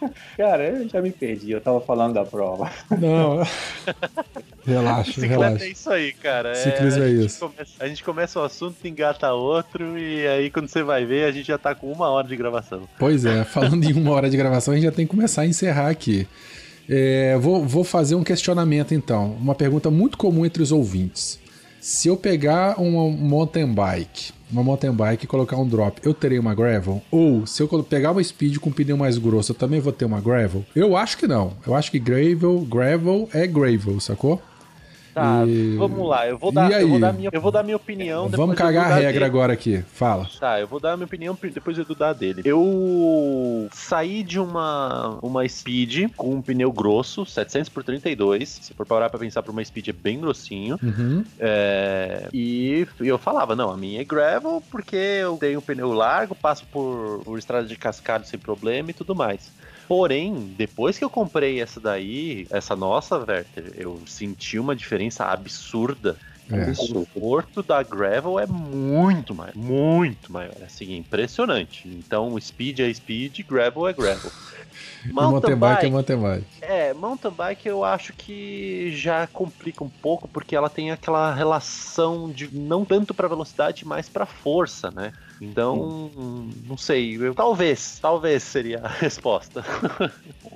Cara, eu já me perdi, eu tava falando da prova. Não, relaxa, Bicicleta relaxa. é isso aí, cara. Ciclismo a é gente isso. Começa, a gente começa o assunto, engata outro, e aí quando você vai ver, a gente já tá com uma hora de gravação. Pois é, falando em uma hora de gravação, a gente já tem que começar a encerrar aqui. É, vou, vou fazer um questionamento então, uma pergunta muito comum entre os ouvintes. Se eu pegar uma mountain bike, uma mountain bike e colocar um drop, eu terei uma gravel? Ou se eu pegar uma speed com pneu mais grosso, eu também vou ter uma gravel? Eu acho que não. Eu acho que gravel, gravel é gravel, sacou? Tá, E- vamos lá. Eu vou dar, E eu vou dar minha, eu vou dar minha opinião. Vamos cagar a regra dele. agora aqui. Fala. Tá, eu vou dar a minha opinião depois eu dar dele. Eu saí de uma uma Speed com um pneu grosso, 700 por 32. Se for parar pra pensar pra uma Speed é bem grossinho. Uhum. É, e eu falava, não, a minha é gravel porque eu tenho um pneu largo, passo por, por estrada de cascalho sem problema e tudo mais. Porém, depois que eu comprei essa daí, essa nossa, Werther, eu senti uma diferença absurda. É. O conforto da gravel é muito maior, muito maior, assim, impressionante. Então, speed é speed, gravel é gravel. Mountain bike é mountain bike. É, mountain bike eu acho que já complica um pouco porque ela tem aquela relação de não tanto para velocidade, mas para força, né? Então, não sei, eu, talvez, talvez seria a resposta.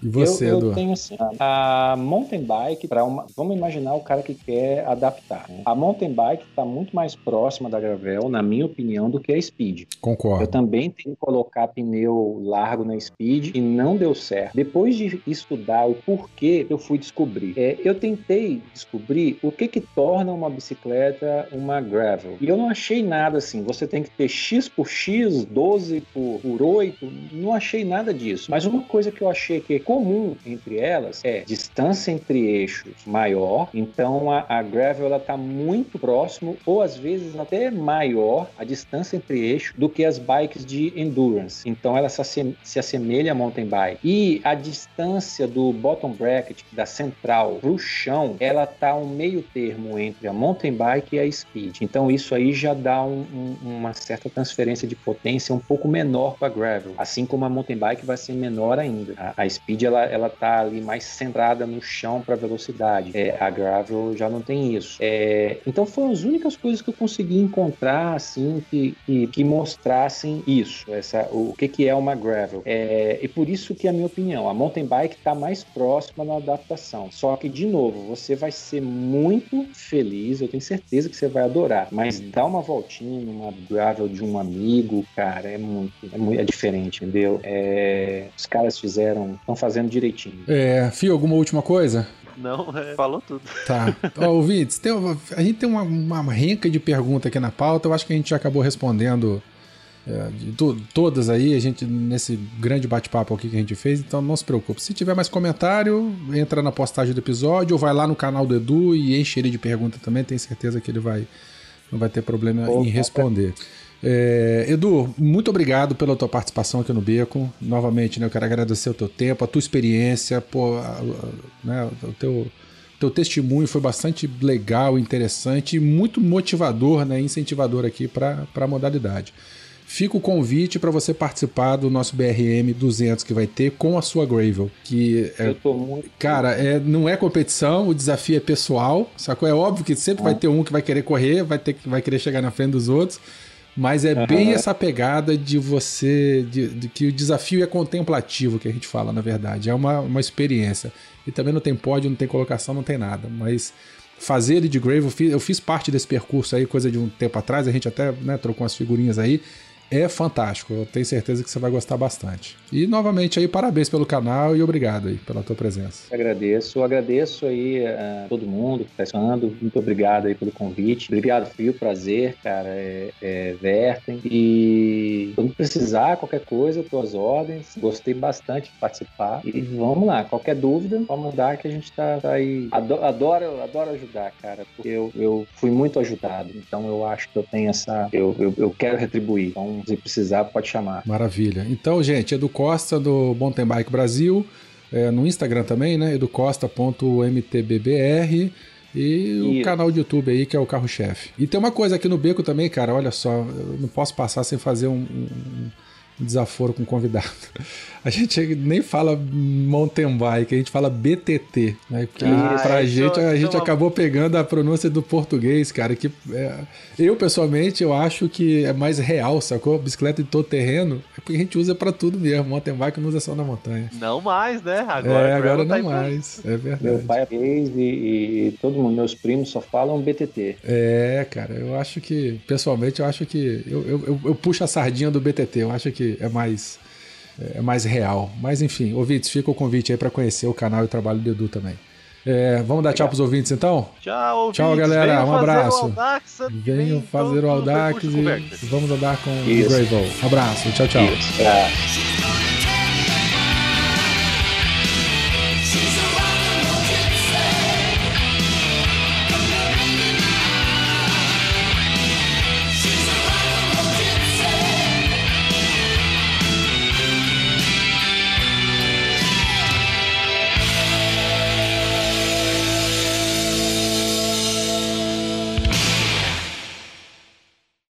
E você, eu, eu tenho assim, a mountain bike para uma, vamos imaginar o cara que quer adaptar. né? A mountain bike está muito mais próxima da gravel, na minha opinião, do que a speed. Eu Concordo. também tenho que colocar pneu largo na Speed e não deu certo. Depois de estudar o porquê, eu fui descobrir. É, eu tentei descobrir o que que torna uma bicicleta uma gravel. E eu não achei nada assim. Você tem que ter X por X, 12 por, por 8. Não achei nada disso. Mas uma coisa que eu achei que é comum entre elas é distância entre eixos maior. Então a, a gravel ela está muito próximo ou às vezes até maior a distância entre eixos do que as bikes de endurance. Então ela se, assem- se assemelha à mountain bike. E a distância do bottom bracket da central para o chão, ela tá um meio termo entre a mountain bike e a speed. Então isso aí já dá um- um- uma certa transferência de potência um pouco menor para gravel. Assim como a mountain bike vai ser menor ainda. A, a speed ela, ela tá ali mais centrada no chão para velocidade. É, a gravel já não tem isso. É, então foram as únicas coisas que eu consegui encontrar assim que, que, que mostrassem isso, essa, o que, que é uma gravel. É, e por isso que é a minha opinião, a mountain bike está mais próxima na adaptação. Só que, de novo, você vai ser muito feliz, eu tenho certeza que você vai adorar. Mas dar uma voltinha numa gravel de um amigo, cara, é muito, é, muito, é diferente, entendeu? É, os caras fizeram, estão fazendo direitinho. É, Fio, alguma última coisa? Não, é, falou tudo. Tá. Ó, ouvintes, tem a gente tem uma, uma renca de perguntas aqui na pauta. Eu acho que a gente já acabou respondendo é, de to- todas aí, a gente, nesse grande bate-papo aqui que a gente fez, então não se preocupe. Se tiver mais comentário, entra na postagem do episódio ou vai lá no canal do Edu e enche ele de pergunta também. Tenho certeza que ele vai não vai ter problema em responder. É, Edu, muito obrigado pela tua participação aqui no Beco. Novamente, né, eu quero agradecer o teu tempo, a tua experiência, pô, a- a- né, o teu, teu testemunho foi bastante legal, interessante e muito motivador, né, incentivador aqui para a modalidade. Fica o convite para você participar do nosso BRM 200 que vai ter com a sua Gravel, que é, Eu tô muito. Cara, é, não é competição, o desafio é pessoal, sacou? É óbvio que sempre vai ter um que vai querer correr, vai, ter, vai querer chegar na frente dos outros, mas é bem essa pegada de você, de, de que o desafio é contemplativo, que a gente fala, na verdade, é uma, uma experiência. E também não tem pódio, não tem colocação, não tem nada, mas fazer ele de Grave, eu fiz, eu fiz parte desse percurso aí, coisa de um tempo atrás, a gente até né, trocou umas figurinhas aí, é fantástico, eu tenho certeza que você vai gostar bastante. E novamente aí, parabéns pelo canal e obrigado aí pela tua presença. Agradeço, agradeço aí a todo mundo que está escutando. Muito obrigado aí pelo convite. Obrigado, Fio, prazer, cara. É, é, Vertem. E quando precisar, qualquer coisa, tuas ordens. Gostei bastante de participar. E vamos lá, qualquer dúvida, pode mandar que a gente tá, tá aí. Ado- Adoro, adoro ajudar, cara, porque eu, eu fui muito ajudado. Então eu acho que eu tenho essa. Eu, eu, eu quero retribuir. Então, se precisar, pode chamar. Maravilha. Então, gente, Edu Costa do Mountain Bike Brasil. é, no Instagram também, né? educosta.mtbbr e o Isso. canal de YouTube aí, que é o Carro-Chefe. E tem uma coisa aqui no Beco também, cara, olha só, eu não posso passar sem fazer um, um- um desaforo com o convidado. A gente nem fala mountain bike, a gente fala BTT, né? Porque Ah, pra isso- gente, a gente é acabou pegando a pronúncia do português, cara, que é, eu pessoalmente eu acho que é mais real, sacou? Bicicleta de todo terreno é porque a gente usa pra tudo mesmo, mountain bike não usa só na montanha. Não mais, né? Agora, é, agora tá não pra mais, é verdade. Meu pai fez e, e todo mundo, meus primos só falam BTT. É, cara, eu acho que, pessoalmente, eu acho que eu, eu, eu- eu puxo a sardinha do BTT, eu acho que é mais é mais real. Mas enfim, ouvintes, fica o convite aí pra conhecer o canal e o trabalho do Edu também. É, vamos dar tchau pros ouvintes então? Tchau, ouvintes. Tchau, galera. Venham Um abraço. o Venham fazer o percurso coberto. e vamos andar com o Isso. Gravel. Abraço, tchau, tchau. Isso.